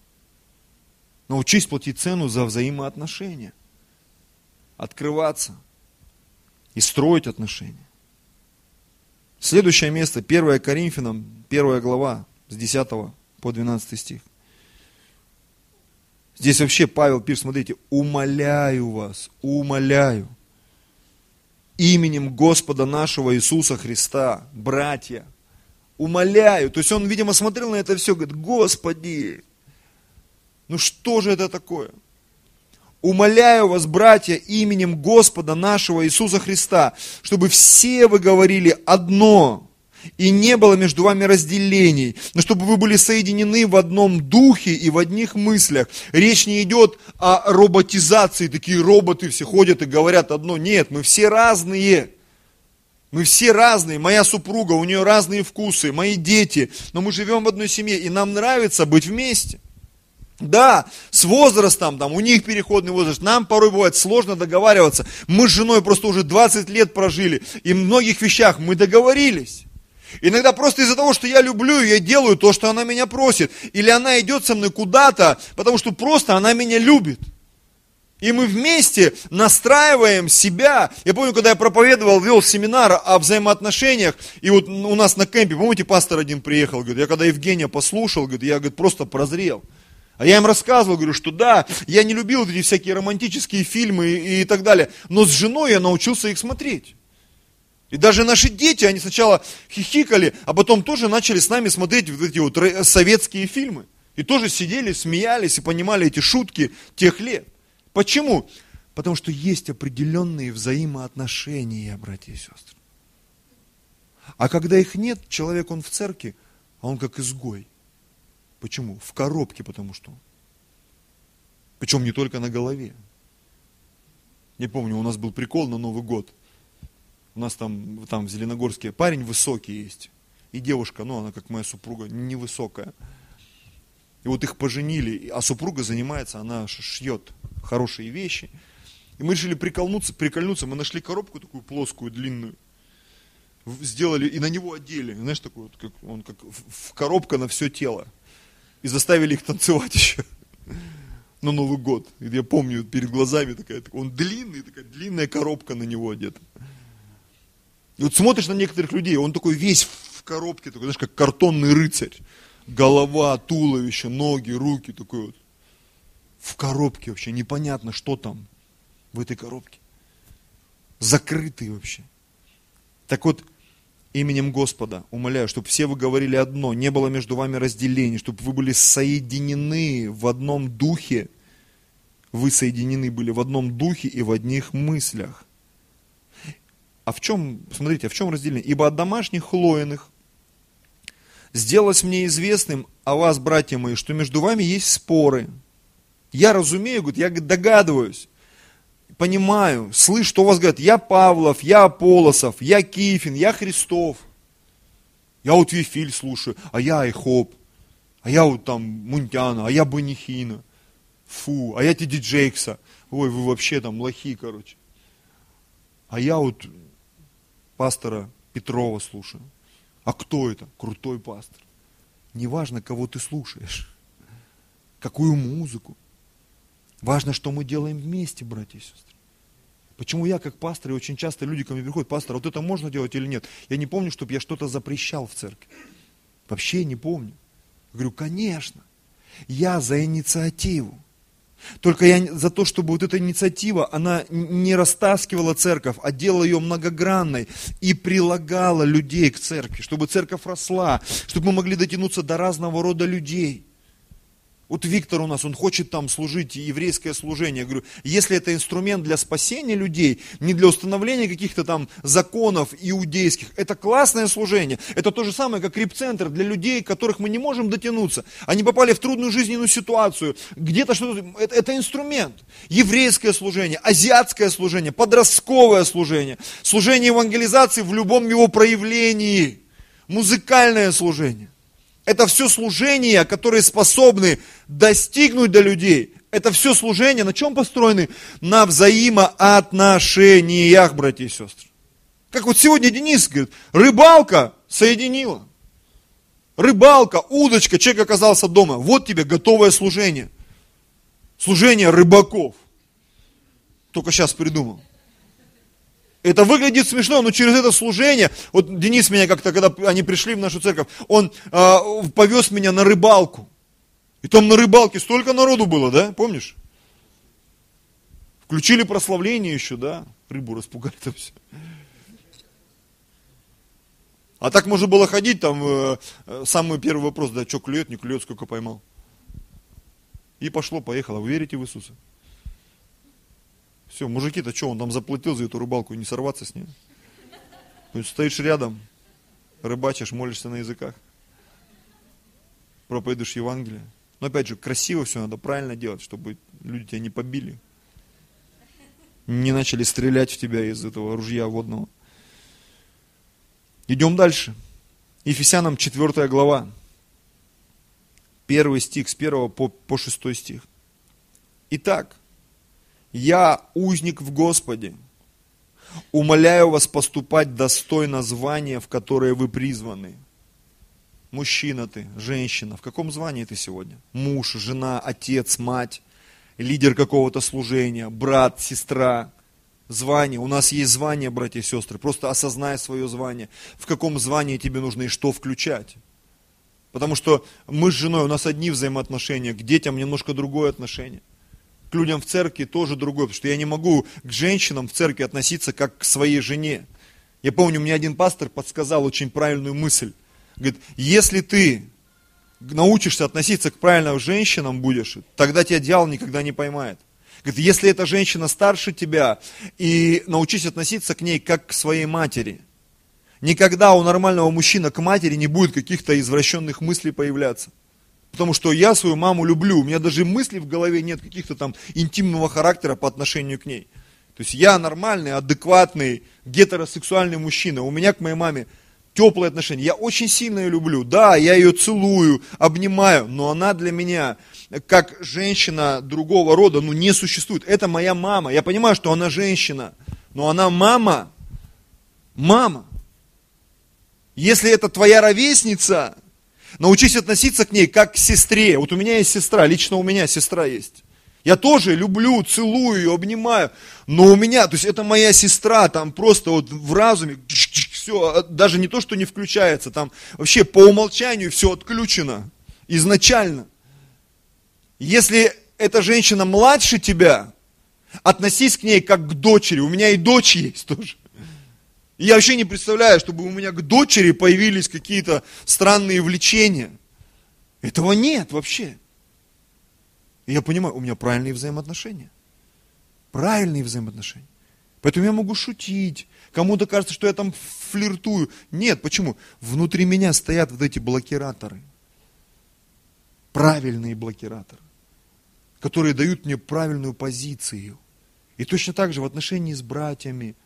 [SPEAKER 1] Научись платить цену за взаимоотношения. Открываться и строить отношения. Следующее место, 1 Коринфянам, 1 глава, с 10 по 12 стих. Здесь вообще Павел пишет, смотрите, умоляю вас, умоляю, именем Господа нашего Иисуса Христа, братья, умоляю. То есть он, видимо, смотрел на это все, говорит, Господи, ну что же это такое? Умоляю вас, братья, именем Господа нашего Иисуса Христа, чтобы все вы говорили одно, и не было между вами разделений, но чтобы вы были соединены в одном духе и в одних мыслях. Речь не идет о роботизации, такие роботы все ходят и говорят одно. Нет, мы все разные. Мы все разные, моя супруга, у нее разные вкусы, мои дети, но мы живем в одной семье, и нам нравится быть вместе. Да, с возрастом, там, у них переходный возраст, нам порой бывает сложно договариваться. Мы с женой просто уже 20 лет прожили, и в многих вещах мы договорились. Иногда просто из-за того, что я люблю, я делаю то, что она меня просит. Или она идет со мной куда-то, потому что просто она меня любит. И мы вместе настраиваем себя. Я помню, когда я проповедовал, вел семинар о взаимоотношениях, и вот у нас на кемпе, помните, пастор один приехал, говорит, я когда Евгения послушал, говорит, я говорит, просто прозрел. А я им рассказывал, говорю, что да, я не любил эти всякие романтические фильмы и, и так далее, но с женой я научился их смотреть. И даже наши дети, они сначала хихикали, а потом тоже начали с нами смотреть вот эти вот советские фильмы. И тоже сидели, смеялись и понимали эти шутки тех лет. Почему? Потому что есть определенные взаимоотношения, братья и сестры. А когда их нет, человек, он в церкви, а он как изгой. Почему? В коробке, потому что. Причем не только на голове. Не помню, у нас был прикол на Новый год. У нас там, там в Зеленогорске парень высокий есть. И девушка, ну она как моя супруга, невысокая. И вот их поженили, а супруга занимается, она шьет хорошие вещи. И мы решили приколнуться, прикольнуться, мы нашли коробку такую плоскую, длинную, сделали и на него одели, знаешь, такой вот, как, он как в коробка на все тело. И заставили их танцевать (laughs) еще на Новый год. Я помню, перед глазами такая, он длинный, такая длинная коробка на него одета. И вот смотришь на некоторых людей, он такой весь в коробке, такой, знаешь, как картонный рыцарь. Голова, туловище, ноги, руки, такой вот. В коробке вообще, непонятно, что там в этой коробке. Закрытый вообще. Так вот, именем Господа умоляю, чтобы все вы говорили одно, не было между вами разделений, чтобы вы были соединены в одном духе, вы соединены были в одном духе и в одних мыслях. А в чем, смотрите, а в чем разделение? Ибо от домашних хлоиных сделалось мне известным о вас, братья мои, что между вами есть споры. Я разумею, говорит, я догадываюсь, понимаю, слышу, что у вас говорят, я Павлов, я Аполосов, я Кифин, я Христов. Я вот Вифиль слушаю, а я Айхоп, а я вот там Мунтяна, а я Банихина. Фу, а я Тиди Джейкса. Ой, вы вообще там лохи, короче. А я вот пастора Петрова слушаю. А кто это? Крутой пастор. Неважно, кого ты слушаешь, какую музыку. Важно, что мы делаем вместе, братья и сестры. Почему я, как пастор, и очень часто люди ко мне приходят, пастор, а вот это можно делать или нет? Я не помню, чтобы я что-то запрещал в церкви. Вообще не помню. Я говорю, конечно, я за инициативу. Только я за то, чтобы вот эта инициатива, она не растаскивала церковь, а делала ее многогранной и прилагала людей к церкви, чтобы церковь росла, чтобы мы могли дотянуться до разного рода людей. Вот Виктор у нас, он хочет там служить еврейское служение. Я говорю, если это инструмент для спасения людей, не для установления каких-то там законов иудейских, это классное служение. Это то же самое, как репцентр для людей, которых мы не можем дотянуться. Они попали в трудную жизненную ситуацию. Где-то что-то, это, это инструмент. Еврейское служение, азиатское служение, подростковое служение, служение евангелизации в любом его проявлении, музыкальное служение. Это все служения, которые способны достигнуть до людей. Это все служения на чем построены? На взаимоотношениях, братья и сестры. Как вот сегодня Денис говорит, рыбалка соединила. Рыбалка, удочка, человек оказался дома. Вот тебе готовое служение. Служение рыбаков. Только сейчас придумал. Это выглядит смешно, но через это служение, вот Денис меня как-то, когда они пришли в нашу церковь, он э, повез меня на рыбалку. И там на рыбалке столько народу было, да, помнишь? Включили прославление еще, да, рыбу распугали (laughs) там все. А так можно было ходить, там, э, э, самый первый вопрос, да, что клюет, не клюет, сколько поймал. И пошло, поехало. Вы верите в Иисуса? Все, мужики-то что, он там заплатил за эту рыбалку, не сорваться с? То есть стоишь рядом, рыбачишь, молишься на языках, проповедуешь Евангелие. Но опять же, красиво все надо правильно делать, чтобы люди тебя не побили. Не начали стрелять в тебя из этого ружья водного. Идем дальше. Ефесянам 4 глава. Первый стих с 1 по, по 6 стих. Итак, я узник в Господе. Умоляю вас поступать достойно звания, в которое вы призваны. Мужчина ты, женщина, в каком звании ты сегодня? Муж, жена, отец, мать, лидер какого-то служения, брат, сестра, звание. У нас есть звание, братья и сестры. Просто осознай свое звание. В каком звании тебе нужно и что включать. Потому что мы с женой, у нас одни взаимоотношения, к детям немножко другое отношение. К людям в церкви тоже другое, потому что я не могу к женщинам в церкви относиться как к своей жене. Я помню, мне один пастор подсказал очень правильную мысль. Говорит, если ты научишься относиться к правильным женщинам будешь, тогда тебя дьявол никогда не поймает. Говорит, если эта женщина старше тебя, и научись относиться к ней как к своей матери. Никогда у нормального мужчины к матери не будет каких-то извращенных мыслей появляться. Потому что я свою маму люблю, у меня даже мыслей в голове нет каких-то там интимного характера по отношению к ней. То есть я нормальный, адекватный, гетеросексуальный мужчина. У меня к моей маме теплые отношения. Я очень сильно ее люблю. Да, я ее целую, обнимаю, но она для меня, как женщина другого рода, ну не существует. Это моя мама. Я понимаю, что она женщина, но она мама. Мама. Если это твоя ровесница, научись относиться к ней как к сестре. Вот у меня есть сестра, лично у меня сестра есть. Я тоже люблю, целую ее, обнимаю. Но у меня, то есть это моя сестра, там просто вот в разуме, все, даже не то, что не включается, там вообще по умолчанию все отключено. Изначально. Если эта женщина младше тебя, относись к ней как к дочери. У меня и дочь есть тоже. И я вообще не представляю, чтобы у меня к дочери появились какие-то странные влечения. Этого нет вообще. И я понимаю, у меня правильные взаимоотношения. Правильные взаимоотношения. Поэтому я могу шутить. Кому-то кажется, что я там флиртую. Нет, почему? Внутри меня стоят вот эти блокираторы. Правильные блокираторы. Которые дают мне правильную позицию. И точно так же в отношении с братьями,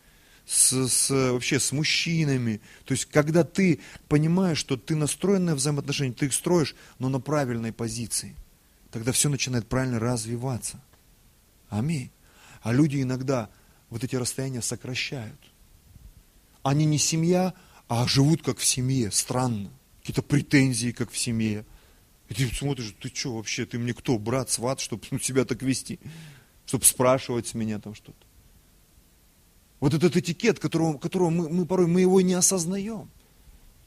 [SPEAKER 1] с, с, вообще с мужчинами. То есть, когда ты понимаешь, что ты настроен на взаимоотношения, ты их строишь, но на правильной позиции тогда все начинает правильно развиваться. Аминь. А люди иногда вот эти расстояния сокращают. Они не семья, а живут как в семье. Странно. Какие-то претензии, как в семье. И ты смотришь, ты что вообще, ты мне кто, брат, сват, чтобы ну, (laughs) себя так вести? Чтобы спрашивать с меня там что-то. Вот этот этикет, которого, которого мы, мы порой мы его не осознаем.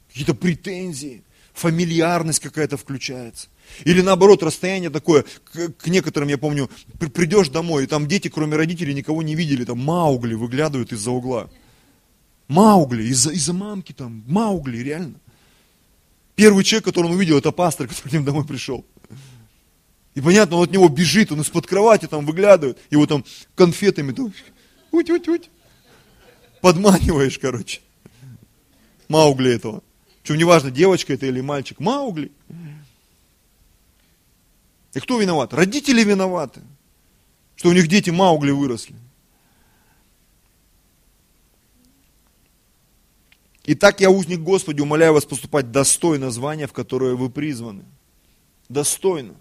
[SPEAKER 1] Какие-то претензии, фамильярность какая-то включается. Или наоборот, расстояние такое, к, к некоторым, я помню, при, придешь домой, и там дети, кроме родителей, никого не видели, там Маугли выглядывают из-за угла. Маугли, из-за из мамки там, Маугли, реально. Первый человек, который он увидел, это пастор, который к ним домой пришел. И понятно, он от него бежит, он из-под кровати там выглядывает, его там конфетами там, уть-уть-уть, подманиваешь, короче. Маугли этого. Причем неважно, девочка это или мальчик, Маугли. И кто виноват? Родители виноваты, что у них дети Маугли выросли. Итак, я узник Господи, умоляю вас поступать достойно звания, в которое вы призваны. Достойно.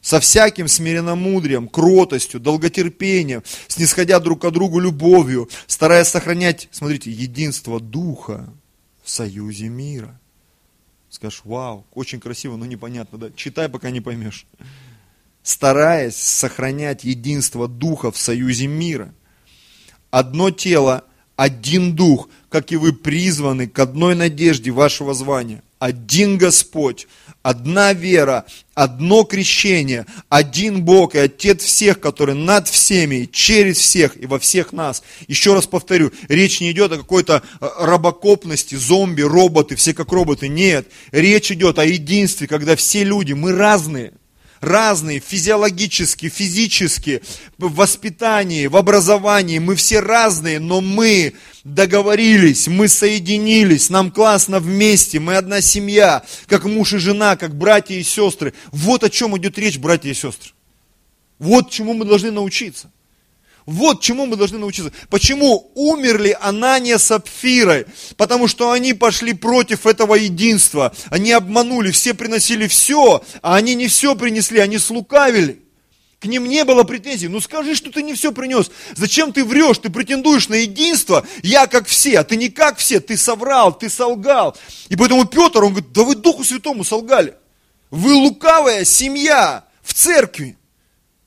[SPEAKER 1] Со всяким смиренномудрием, кротостью, долготерпением, снисходя друг к другу любовью, стараясь сохранять, смотрите, единство Духа в союзе мира. Скажешь, вау, очень красиво, но непонятно, да? Читай, пока не поймешь. Стараясь сохранять единство духа в союзе мира. Одно тело, один дух, как и вы призваны к одной надежде вашего звания. Один Господь, одна вера, одно крещение, один Бог и Отец всех, который над всеми, через всех и во всех нас. Еще раз повторю, речь не идет о какой-то э, рабокопности, зомби, роботы, все как роботы. Нет, речь идет о единстве, когда все люди, мы разные разные, физиологически, физически, в воспитании, в образовании, мы все разные, но мы договорились, мы соединились, нам классно вместе, мы одна семья, как муж и жена, как братья и сестры. Вот о чем идет речь, братья и сестры. Вот чему мы должны научиться. Вот чему мы должны научиться. Почему умерли Анания с Апфирой? Потому что они пошли против этого единства. Они обманули, все приносили все, а они не все принесли, они слукавили. К ним не было претензий. Ну скажи, что ты не все принес. Зачем ты врешь? Ты претендуешь на единство. Я как все, а ты не как все. Ты соврал, ты солгал. И поэтому Петр, он говорит, да вы Духу Святому солгали. Вы лукавая семья в церкви.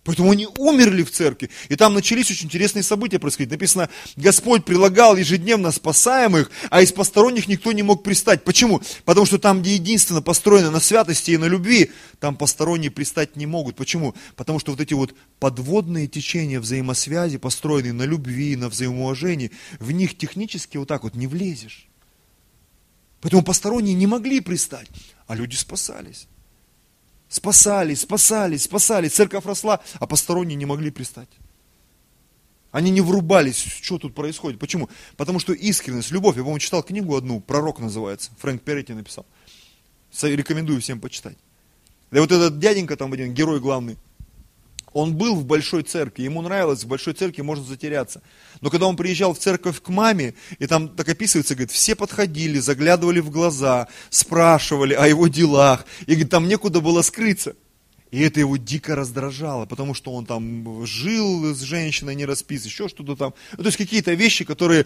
[SPEAKER 1] Поэтому они умерли в церкви. И там начались очень интересные события происходить. Написано, Господь прилагал ежедневно спасаемых, а из посторонних никто не мог пристать. Почему? Потому что там, где единственно построено на святости и на любви, там посторонние пристать не могут. Почему? Потому что вот эти вот подводные течения взаимосвязи, построенные на любви, на взаимоуважении, в них технически вот так вот не влезешь. Поэтому посторонние не могли пристать, а люди спасались. Спасались, спасались, спасались. Церковь росла, а посторонние не могли пристать. Они не врубались, что тут происходит. Почему? Потому что искренность, любовь. Я, по-моему, читал книгу одну, «Пророк» называется. Фрэнк Перетти написал. Рекомендую всем почитать. Да вот этот дяденька там один, герой главный, он был в большой церкви, ему нравилось, в большой церкви можно затеряться. Но когда он приезжал в церковь к маме, и там так описывается, говорит, все подходили, заглядывали в глаза, спрашивали о его делах, и говорит, там некуда было скрыться. И это его дико раздражало, потому что он там жил с женщиной, не распис, еще что-то там. Ну, то есть какие-то вещи, которые,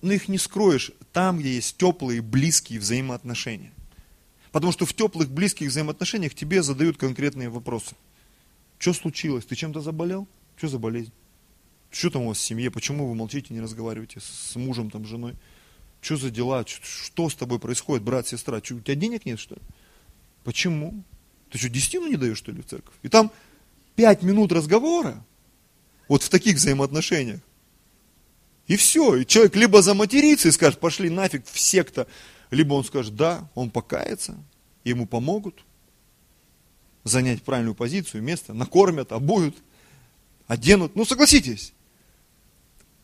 [SPEAKER 1] ну их не скроешь, там, где есть теплые, близкие взаимоотношения. Потому что в теплых, близких взаимоотношениях тебе задают конкретные вопросы. Что случилось? Ты чем-то заболел? Что за болезнь? Что там у вас в семье? Почему вы молчите, не разговариваете с мужем, там, женой? Что за дела? Что с тобой происходит, брат, сестра? Что, у тебя денег нет, что ли? Почему? Ты что, десятину не даешь, что ли, в церковь? И там пять минут разговора, вот в таких взаимоотношениях. И все. И человек либо заматерится и скажет, пошли нафиг в секта, либо он скажет, да, он покается, ему помогут, занять правильную позицию, место, накормят, обуют, оденут. Ну, согласитесь,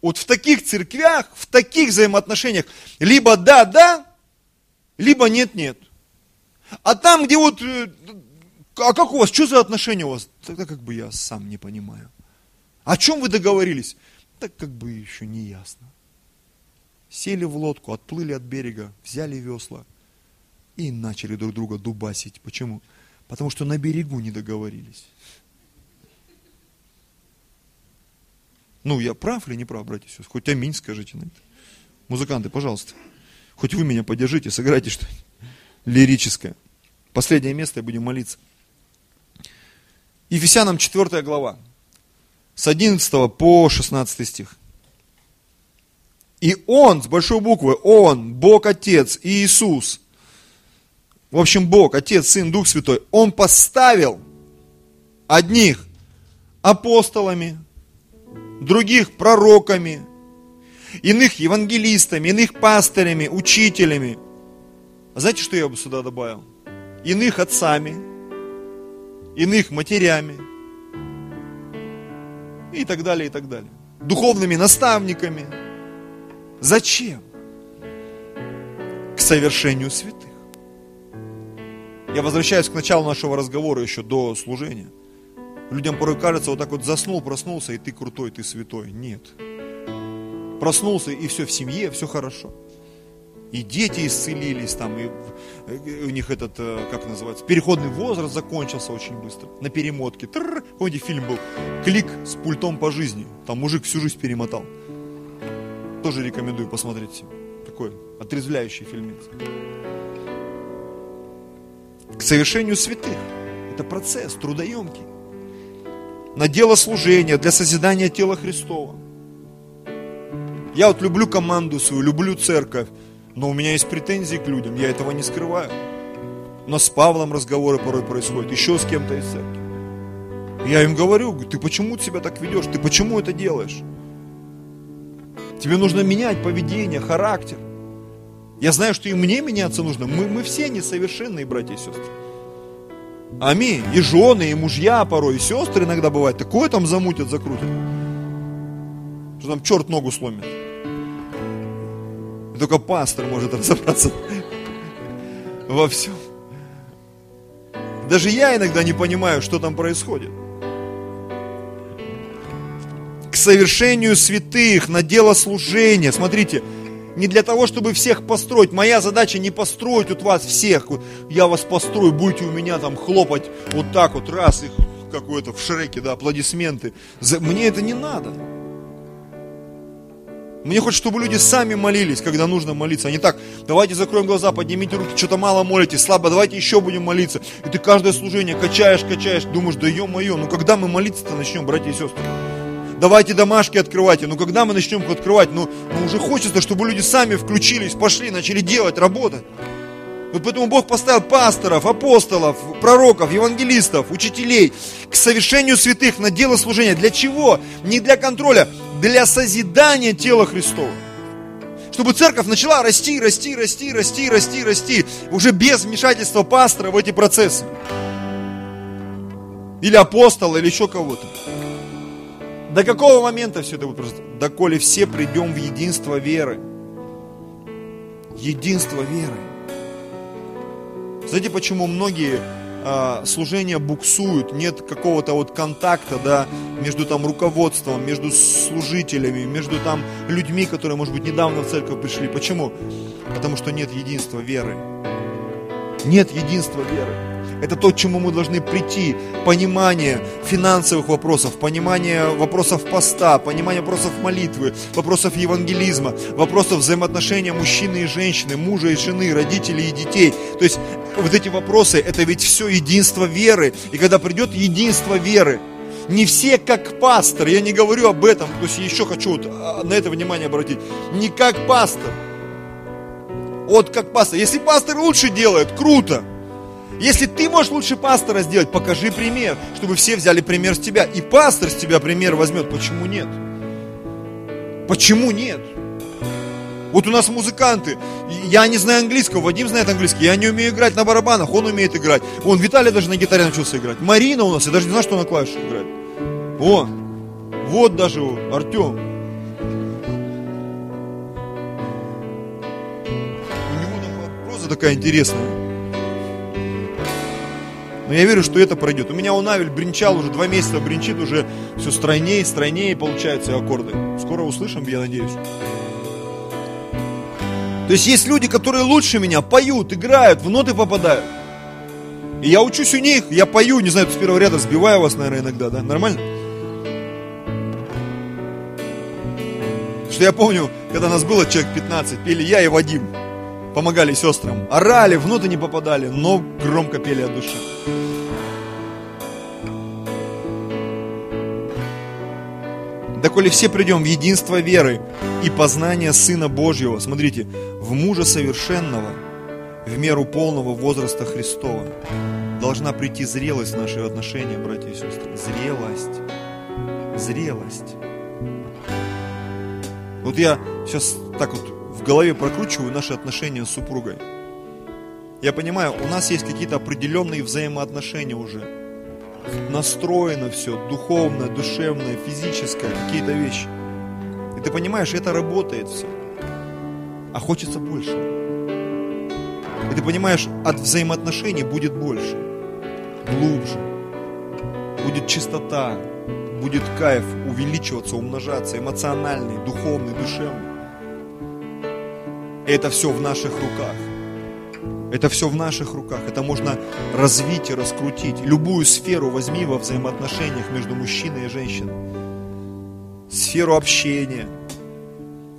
[SPEAKER 1] вот в таких церквях, в таких взаимоотношениях, либо да-да, либо нет-нет. А там, где вот, э, а как у вас, что за отношения у вас? Тогда как бы я сам не понимаю. О чем вы договорились? Так как бы еще не ясно. Сели в лодку, отплыли от берега, взяли весла и начали друг друга дубасить. Почему? Потому что на берегу не договорились. Ну, я прав или не прав, братья и сестры? Хоть аминь скажите на это. Музыканты, пожалуйста. Хоть вы меня поддержите, сыграйте что-нибудь лирическое. Последнее место, и будем молиться. Ефесянам 4 глава, с 11 по 16 стих. И Он, с большой буквы, Он, Бог Отец, Иисус – в общем, Бог, Отец, Сын, Дух Святой, Он поставил одних апостолами, других пророками, иных евангелистами, иных пастырями, учителями. А знаете, что я бы сюда добавил? Иных отцами, иных матерями и так далее, и так далее. Духовными наставниками. Зачем? К совершению святых. Я возвращаюсь к началу нашего разговора еще до служения. Людям порой кажется, вот так вот заснул, проснулся, и ты крутой, ты святой. Нет. Проснулся, и все в семье, все хорошо. И дети исцелились, там, и у них этот, э, как называется, переходный возраст закончился очень быстро. На перемотке. Тррр, помните, фильм был «Клик с пультом по жизни». Там мужик всю жизнь перемотал. Тоже рекомендую посмотреть. Такой отрезвляющий фильмец к совершению святых. Это процесс трудоемкий. На дело служения, для созидания тела Христова. Я вот люблю команду свою, люблю церковь, но у меня есть претензии к людям, я этого не скрываю. Но с Павлом разговоры порой происходят, еще с кем-то из церкви. Я им говорю, ты почему себя так ведешь, ты почему это делаешь? Тебе нужно менять поведение, характер. Я знаю, что и мне меняться нужно. Мы, мы все несовершенные братья и сестры. Аминь. И жены, и мужья порой, и сестры иногда бывают. Такое там замутят, закрутят. Что там черт ногу сломит. И только пастор может (laughs) разобраться во всем. Даже я иногда не понимаю, что там происходит. К совершению святых, на дело служения. Смотрите, не для того, чтобы всех построить. Моя задача не построить вот вас всех. Я вас построю, будете у меня там хлопать вот так вот, раз, их какое-то в Шреке, да, аплодисменты. Мне это не надо. Мне хочется, чтобы люди сами молились, когда нужно молиться. А не так, давайте закроем глаза, поднимите руки, что-то мало молитесь, слабо, давайте еще будем молиться. И ты каждое служение качаешь, качаешь, думаешь, да ё-моё, ну когда мы молиться-то начнем, братья и сестры? Давайте домашки открывайте. Ну когда мы начнем их открывать? Ну, ну уже хочется, чтобы люди сами включились, пошли, начали делать, работать. Вот поэтому Бог поставил пасторов, апостолов, пророков, евангелистов, учителей к совершению святых на дело служения. Для чего? Не для контроля, для созидания тела Христова. Чтобы церковь начала расти, расти, расти, расти, расти, расти, уже без вмешательства пастора в эти процессы. Или апостола, или еще кого-то. До какого момента все это будет просто? Доколе все придем в единство веры. Единство веры. Знаете, почему многие а, служения буксуют, нет какого-то вот контакта, да, между там руководством, между служителями, между там людьми, которые, может быть, недавно в церковь пришли. Почему? Потому что нет единства веры. Нет единства веры. Это то, к чему мы должны прийти. Понимание финансовых вопросов, понимание вопросов поста, понимание вопросов молитвы, вопросов евангелизма, вопросов взаимоотношения мужчины и женщины, мужа и жены, родителей и детей. То есть вот эти вопросы, это ведь все единство веры. И когда придет единство веры, не все как пастор, я не говорю об этом, то есть еще хочу вот а, на это внимание обратить, не как пастор, вот как пастор. Если пастор лучше делает, круто. Если ты можешь лучше пастора сделать, покажи пример, чтобы все взяли пример с тебя. И пастор с тебя пример возьмет. Почему нет? Почему нет? Вот у нас музыканты, я не знаю английского, Вадим знает английский, я не умею играть на барабанах, он умеет играть. Вон, Виталий даже на гитаре научился играть. Марина у нас, я даже не знаю, что на клавишах играет. О, вот даже Артем. У него там проза такая интересная. Но я верю, что это пройдет. У меня у Навель бренчал уже два месяца, бренчит уже все стройнее, стройнее получаются аккорды. Скоро услышим, я надеюсь. То есть есть люди, которые лучше меня поют, играют, в ноты попадают. И я учусь у них, я пою, не знаю, с первого ряда сбиваю вас, наверное, иногда, да? Нормально? Что я помню, когда нас было человек 15, пели я и Вадим. Помогали сестрам. Орали, в не попадали, но громко пели от души. доколе все придем в единство веры и познания Сына Божьего, смотрите, в мужа совершенного, в меру полного возраста Христова, должна прийти зрелость в наши отношения, братья и сестры. Зрелость. Зрелость. Вот я сейчас так вот голове прокручиваю наши отношения с супругой. Я понимаю, у нас есть какие-то определенные взаимоотношения уже настроено все, духовное, душевное, физическое, какие-то вещи. И ты понимаешь, это работает все. А хочется больше. И ты понимаешь, от взаимоотношений будет больше, глубже. Будет чистота, будет кайф увеличиваться, умножаться, эмоциональный, духовный, душевный. И это все в наших руках. Это все в наших руках. Это можно развить и раскрутить. Любую сферу возьми во взаимоотношениях между мужчиной и женщиной. Сферу общения,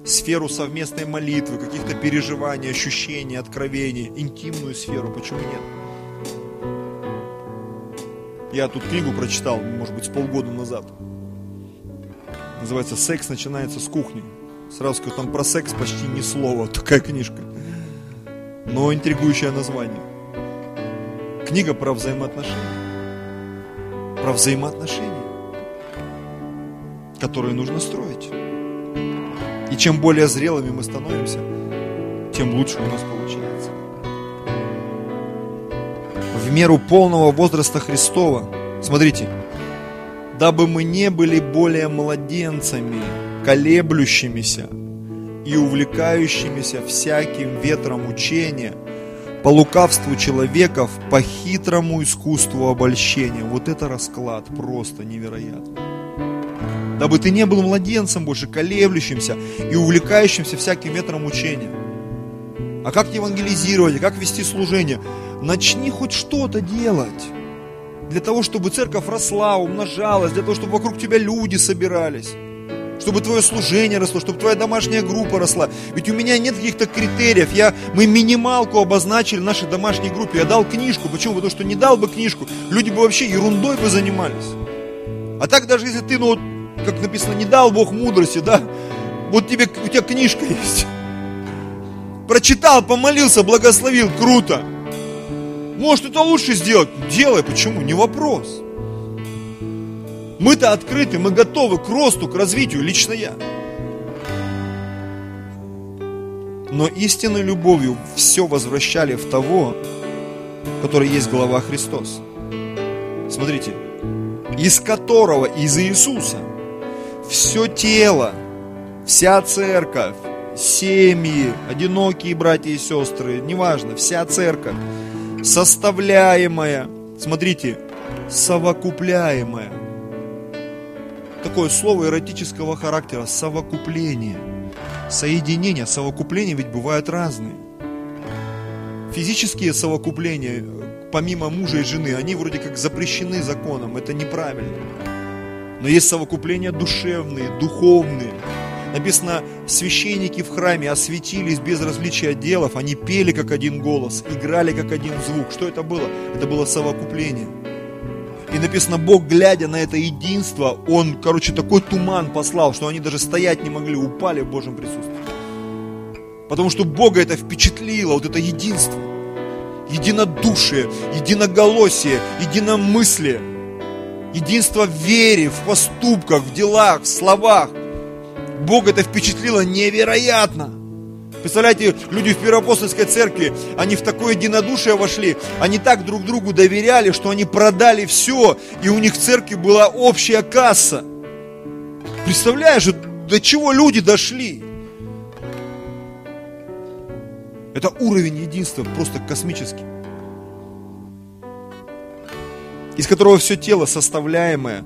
[SPEAKER 1] сферу совместной молитвы, каких-то переживаний, ощущений, откровений, интимную сферу. Почему нет? Я тут книгу прочитал, может быть, с полгода назад. Называется «Секс начинается с кухни». Сразу скажу, там про секс почти ни слова, (laughs) такая книжка но интригующее название. Книга про взаимоотношения. Про взаимоотношения, которые нужно строить. И чем более зрелыми мы становимся, тем лучше у нас получается. В меру полного возраста Христова, смотрите, дабы мы не были более младенцами, колеблющимися, и увлекающимися всяким ветром учения, по лукавству человеков, по хитрому искусству обольщения. Вот это расклад просто невероятный. Дабы ты не был младенцем больше, колеблющимся и увлекающимся всяким ветром учения. А как евангелизировать, как вести служение? Начни хоть что-то делать. Для того, чтобы церковь росла, умножалась, для того, чтобы вокруг тебя люди собирались. Чтобы твое служение росло, чтобы твоя домашняя группа росла. Ведь у меня нет каких-то критериев. Я, мы минималку обозначили нашей домашней группе. Я дал книжку. Почему? Потому что не дал бы книжку, люди бы вообще ерундой бы занимались. А так даже если ты, ну как написано, не дал Бог мудрости, да, вот тебе, у тебя книжка есть. Прочитал, помолился, благословил, круто. Может, это лучше сделать? Делай, почему? Не вопрос. Мы-то открыты, мы готовы к росту, к развитию, лично я. Но истинной любовью все возвращали в того, который есть глава Христос. Смотрите, из которого, из Иисуса, все тело, вся церковь, семьи, одинокие братья и сестры, неважно, вся церковь, составляемая, смотрите, совокупляемая – такое слово эротического характера, совокупление. Соединение, совокупление ведь бывают разные. Физические совокупления, помимо мужа и жены, они вроде как запрещены законом, это неправильно. Но есть совокупления душевные, духовные. Написано, священники в храме осветились без различия делов, они пели как один голос, играли как один звук. Что это было? Это было совокупление. И написано, Бог, глядя на это единство, Он, короче, такой туман послал, что они даже стоять не могли, упали в Божьем присутствии. Потому что Бога это впечатлило, вот это единство. Единодушие, единоголосие, единомыслие. Единство в вере, в поступках, в делах, в словах. Бог это впечатлило невероятно. Представляете, люди в Первоапостольской церкви, они в такое единодушие вошли, они так друг другу доверяли, что они продали все, и у них в церкви была общая касса. Представляешь, до чего люди дошли? Это уровень единства просто космический. Из которого все тело составляемое,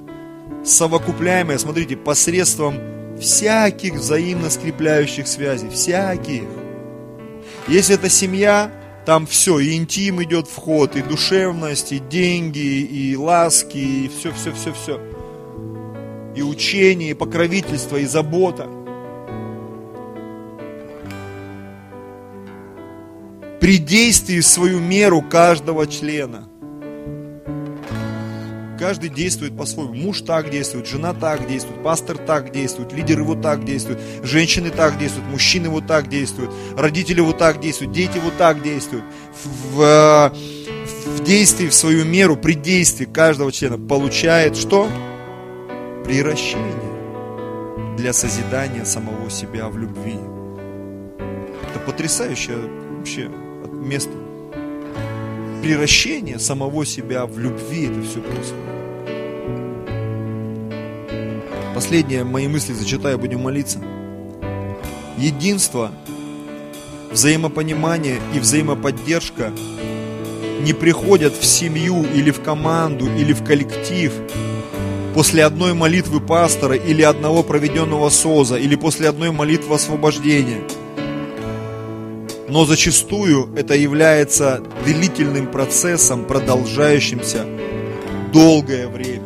[SPEAKER 1] совокупляемое, смотрите, посредством всяких взаимно скрепляющих связей, всяких. Если это семья, там все, и интим идет в ход, и душевность, и деньги, и ласки, и все, все, все, все. И учение, и покровительство, и забота. При действии свою меру каждого члена – каждый действует по-своему. Муж так действует, жена так действует, пастор так действует, лидер его так действует, женщины так действуют, мужчины вот так действуют, родители вот так действуют, дети вот так действуют. В, в действии в свою меру, при действии каждого члена получает что? Приращение для созидания самого себя в любви. Это потрясающее вообще место приращение самого себя в любви это все происходит. Последние мои мысли зачитаю, будем молиться. Единство, взаимопонимание и взаимоподдержка не приходят в семью или в команду или в коллектив после одной молитвы пастора или одного проведенного соза или после одной молитвы освобождения. Но зачастую это является длительным процессом, продолжающимся долгое время.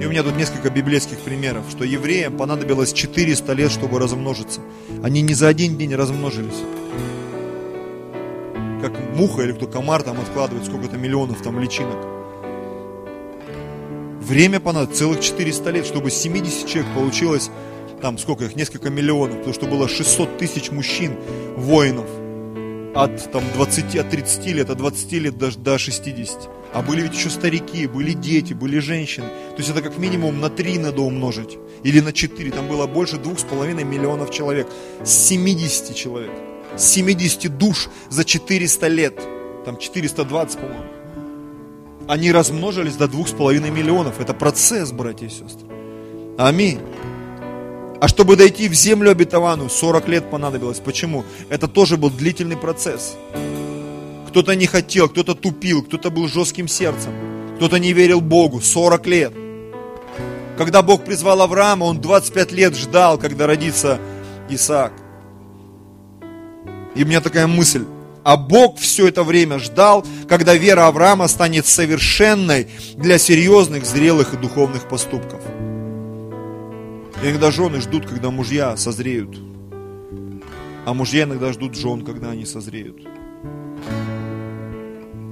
[SPEAKER 1] И у меня тут несколько библейских примеров, что евреям понадобилось 400 лет, чтобы размножиться. Они не за один день размножились. Как муха или кто комар там откладывает сколько-то миллионов там личинок. Время понадобилось целых 400 лет, чтобы 70 человек получилось там сколько их, несколько миллионов, потому что было 600 тысяч мужчин, воинов, от там 20, от 30 лет, от 20 лет до, до 60. А были ведь еще старики, были дети, были женщины. То есть это как минимум на 3 надо умножить. Или на 4. Там было больше 2,5 миллионов человек. С 70 человек. С 70 душ за 400 лет. Там 420, по-моему. Они размножились до 2,5 миллионов. Это процесс, братья и сестры. Аминь. А чтобы дойти в землю обетованную, 40 лет понадобилось. Почему? Это тоже был длительный процесс. Кто-то не хотел, кто-то тупил, кто-то был жестким сердцем, кто-то не верил Богу. 40 лет. Когда Бог призвал Авраама, он 25 лет ждал, когда родится Исаак. И у меня такая мысль. А Бог все это время ждал, когда вера Авраама станет совершенной для серьезных, зрелых и духовных поступков. Иногда жены ждут, когда мужья созреют. А мужья иногда ждут жен, когда они созреют.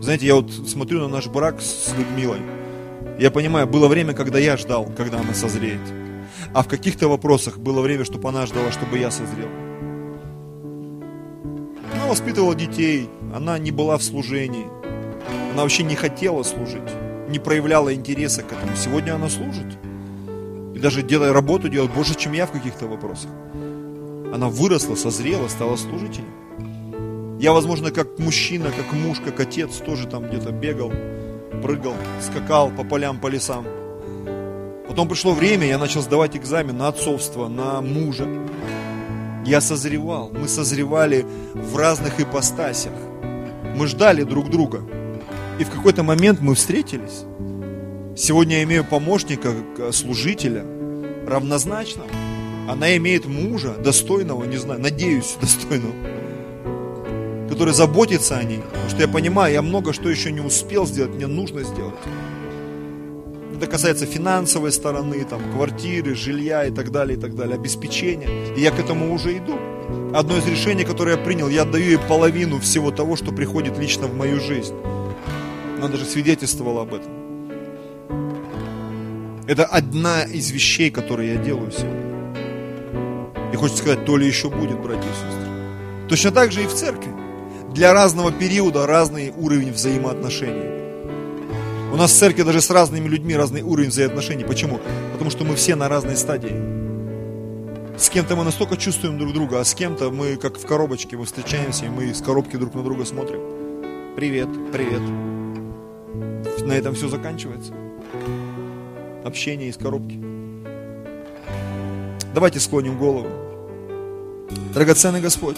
[SPEAKER 1] Знаете, я вот смотрю на наш брак с Людмилой. Я понимаю, было время, когда я ждал, когда она созреет. А в каких-то вопросах было время, чтобы она ждала, чтобы я созрел. Она воспитывала детей, она не была в служении. Она вообще не хотела служить, не проявляла интереса к этому. Сегодня она служит. Даже делая работу, делает больше, чем я в каких-то вопросах. Она выросла, созрела, стала служителем. Я, возможно, как мужчина, как муж, как отец тоже там где-то бегал, прыгал, скакал по полям, по лесам. Потом пришло время, я начал сдавать экзамен на отцовство, на мужа. Я созревал, мы созревали в разных ипостасях. Мы ждали друг друга. И в какой-то момент мы встретились. Сегодня я имею помощника, служителя, равнозначно. Она имеет мужа, достойного, не знаю, надеюсь, (laughs) достойного, который заботится о ней. Потому что я понимаю, я много что еще не успел сделать, мне нужно сделать. Это касается финансовой стороны, там, квартиры, жилья и так далее, и так далее, обеспечения. И я к этому уже иду. Одно из решений, которое я принял, я отдаю ей половину всего того, что приходит лично в мою жизнь. Она даже свидетельствовала об этом. Это одна из вещей, которые я делаю сегодня. И хочется сказать, то ли еще будет, братья и сестры. Точно так же и в церкви. Для разного периода разный уровень взаимоотношений. У нас в церкви даже с разными людьми разный уровень взаимоотношений. Почему? Потому что мы все на разной стадии. С кем-то мы настолько чувствуем друг друга, а с кем-то мы как в коробочке, мы встречаемся, и мы из коробки друг на друга смотрим. Привет, привет. На этом все заканчивается. Общение из коробки. Давайте склоним голову. Драгоценный Господь,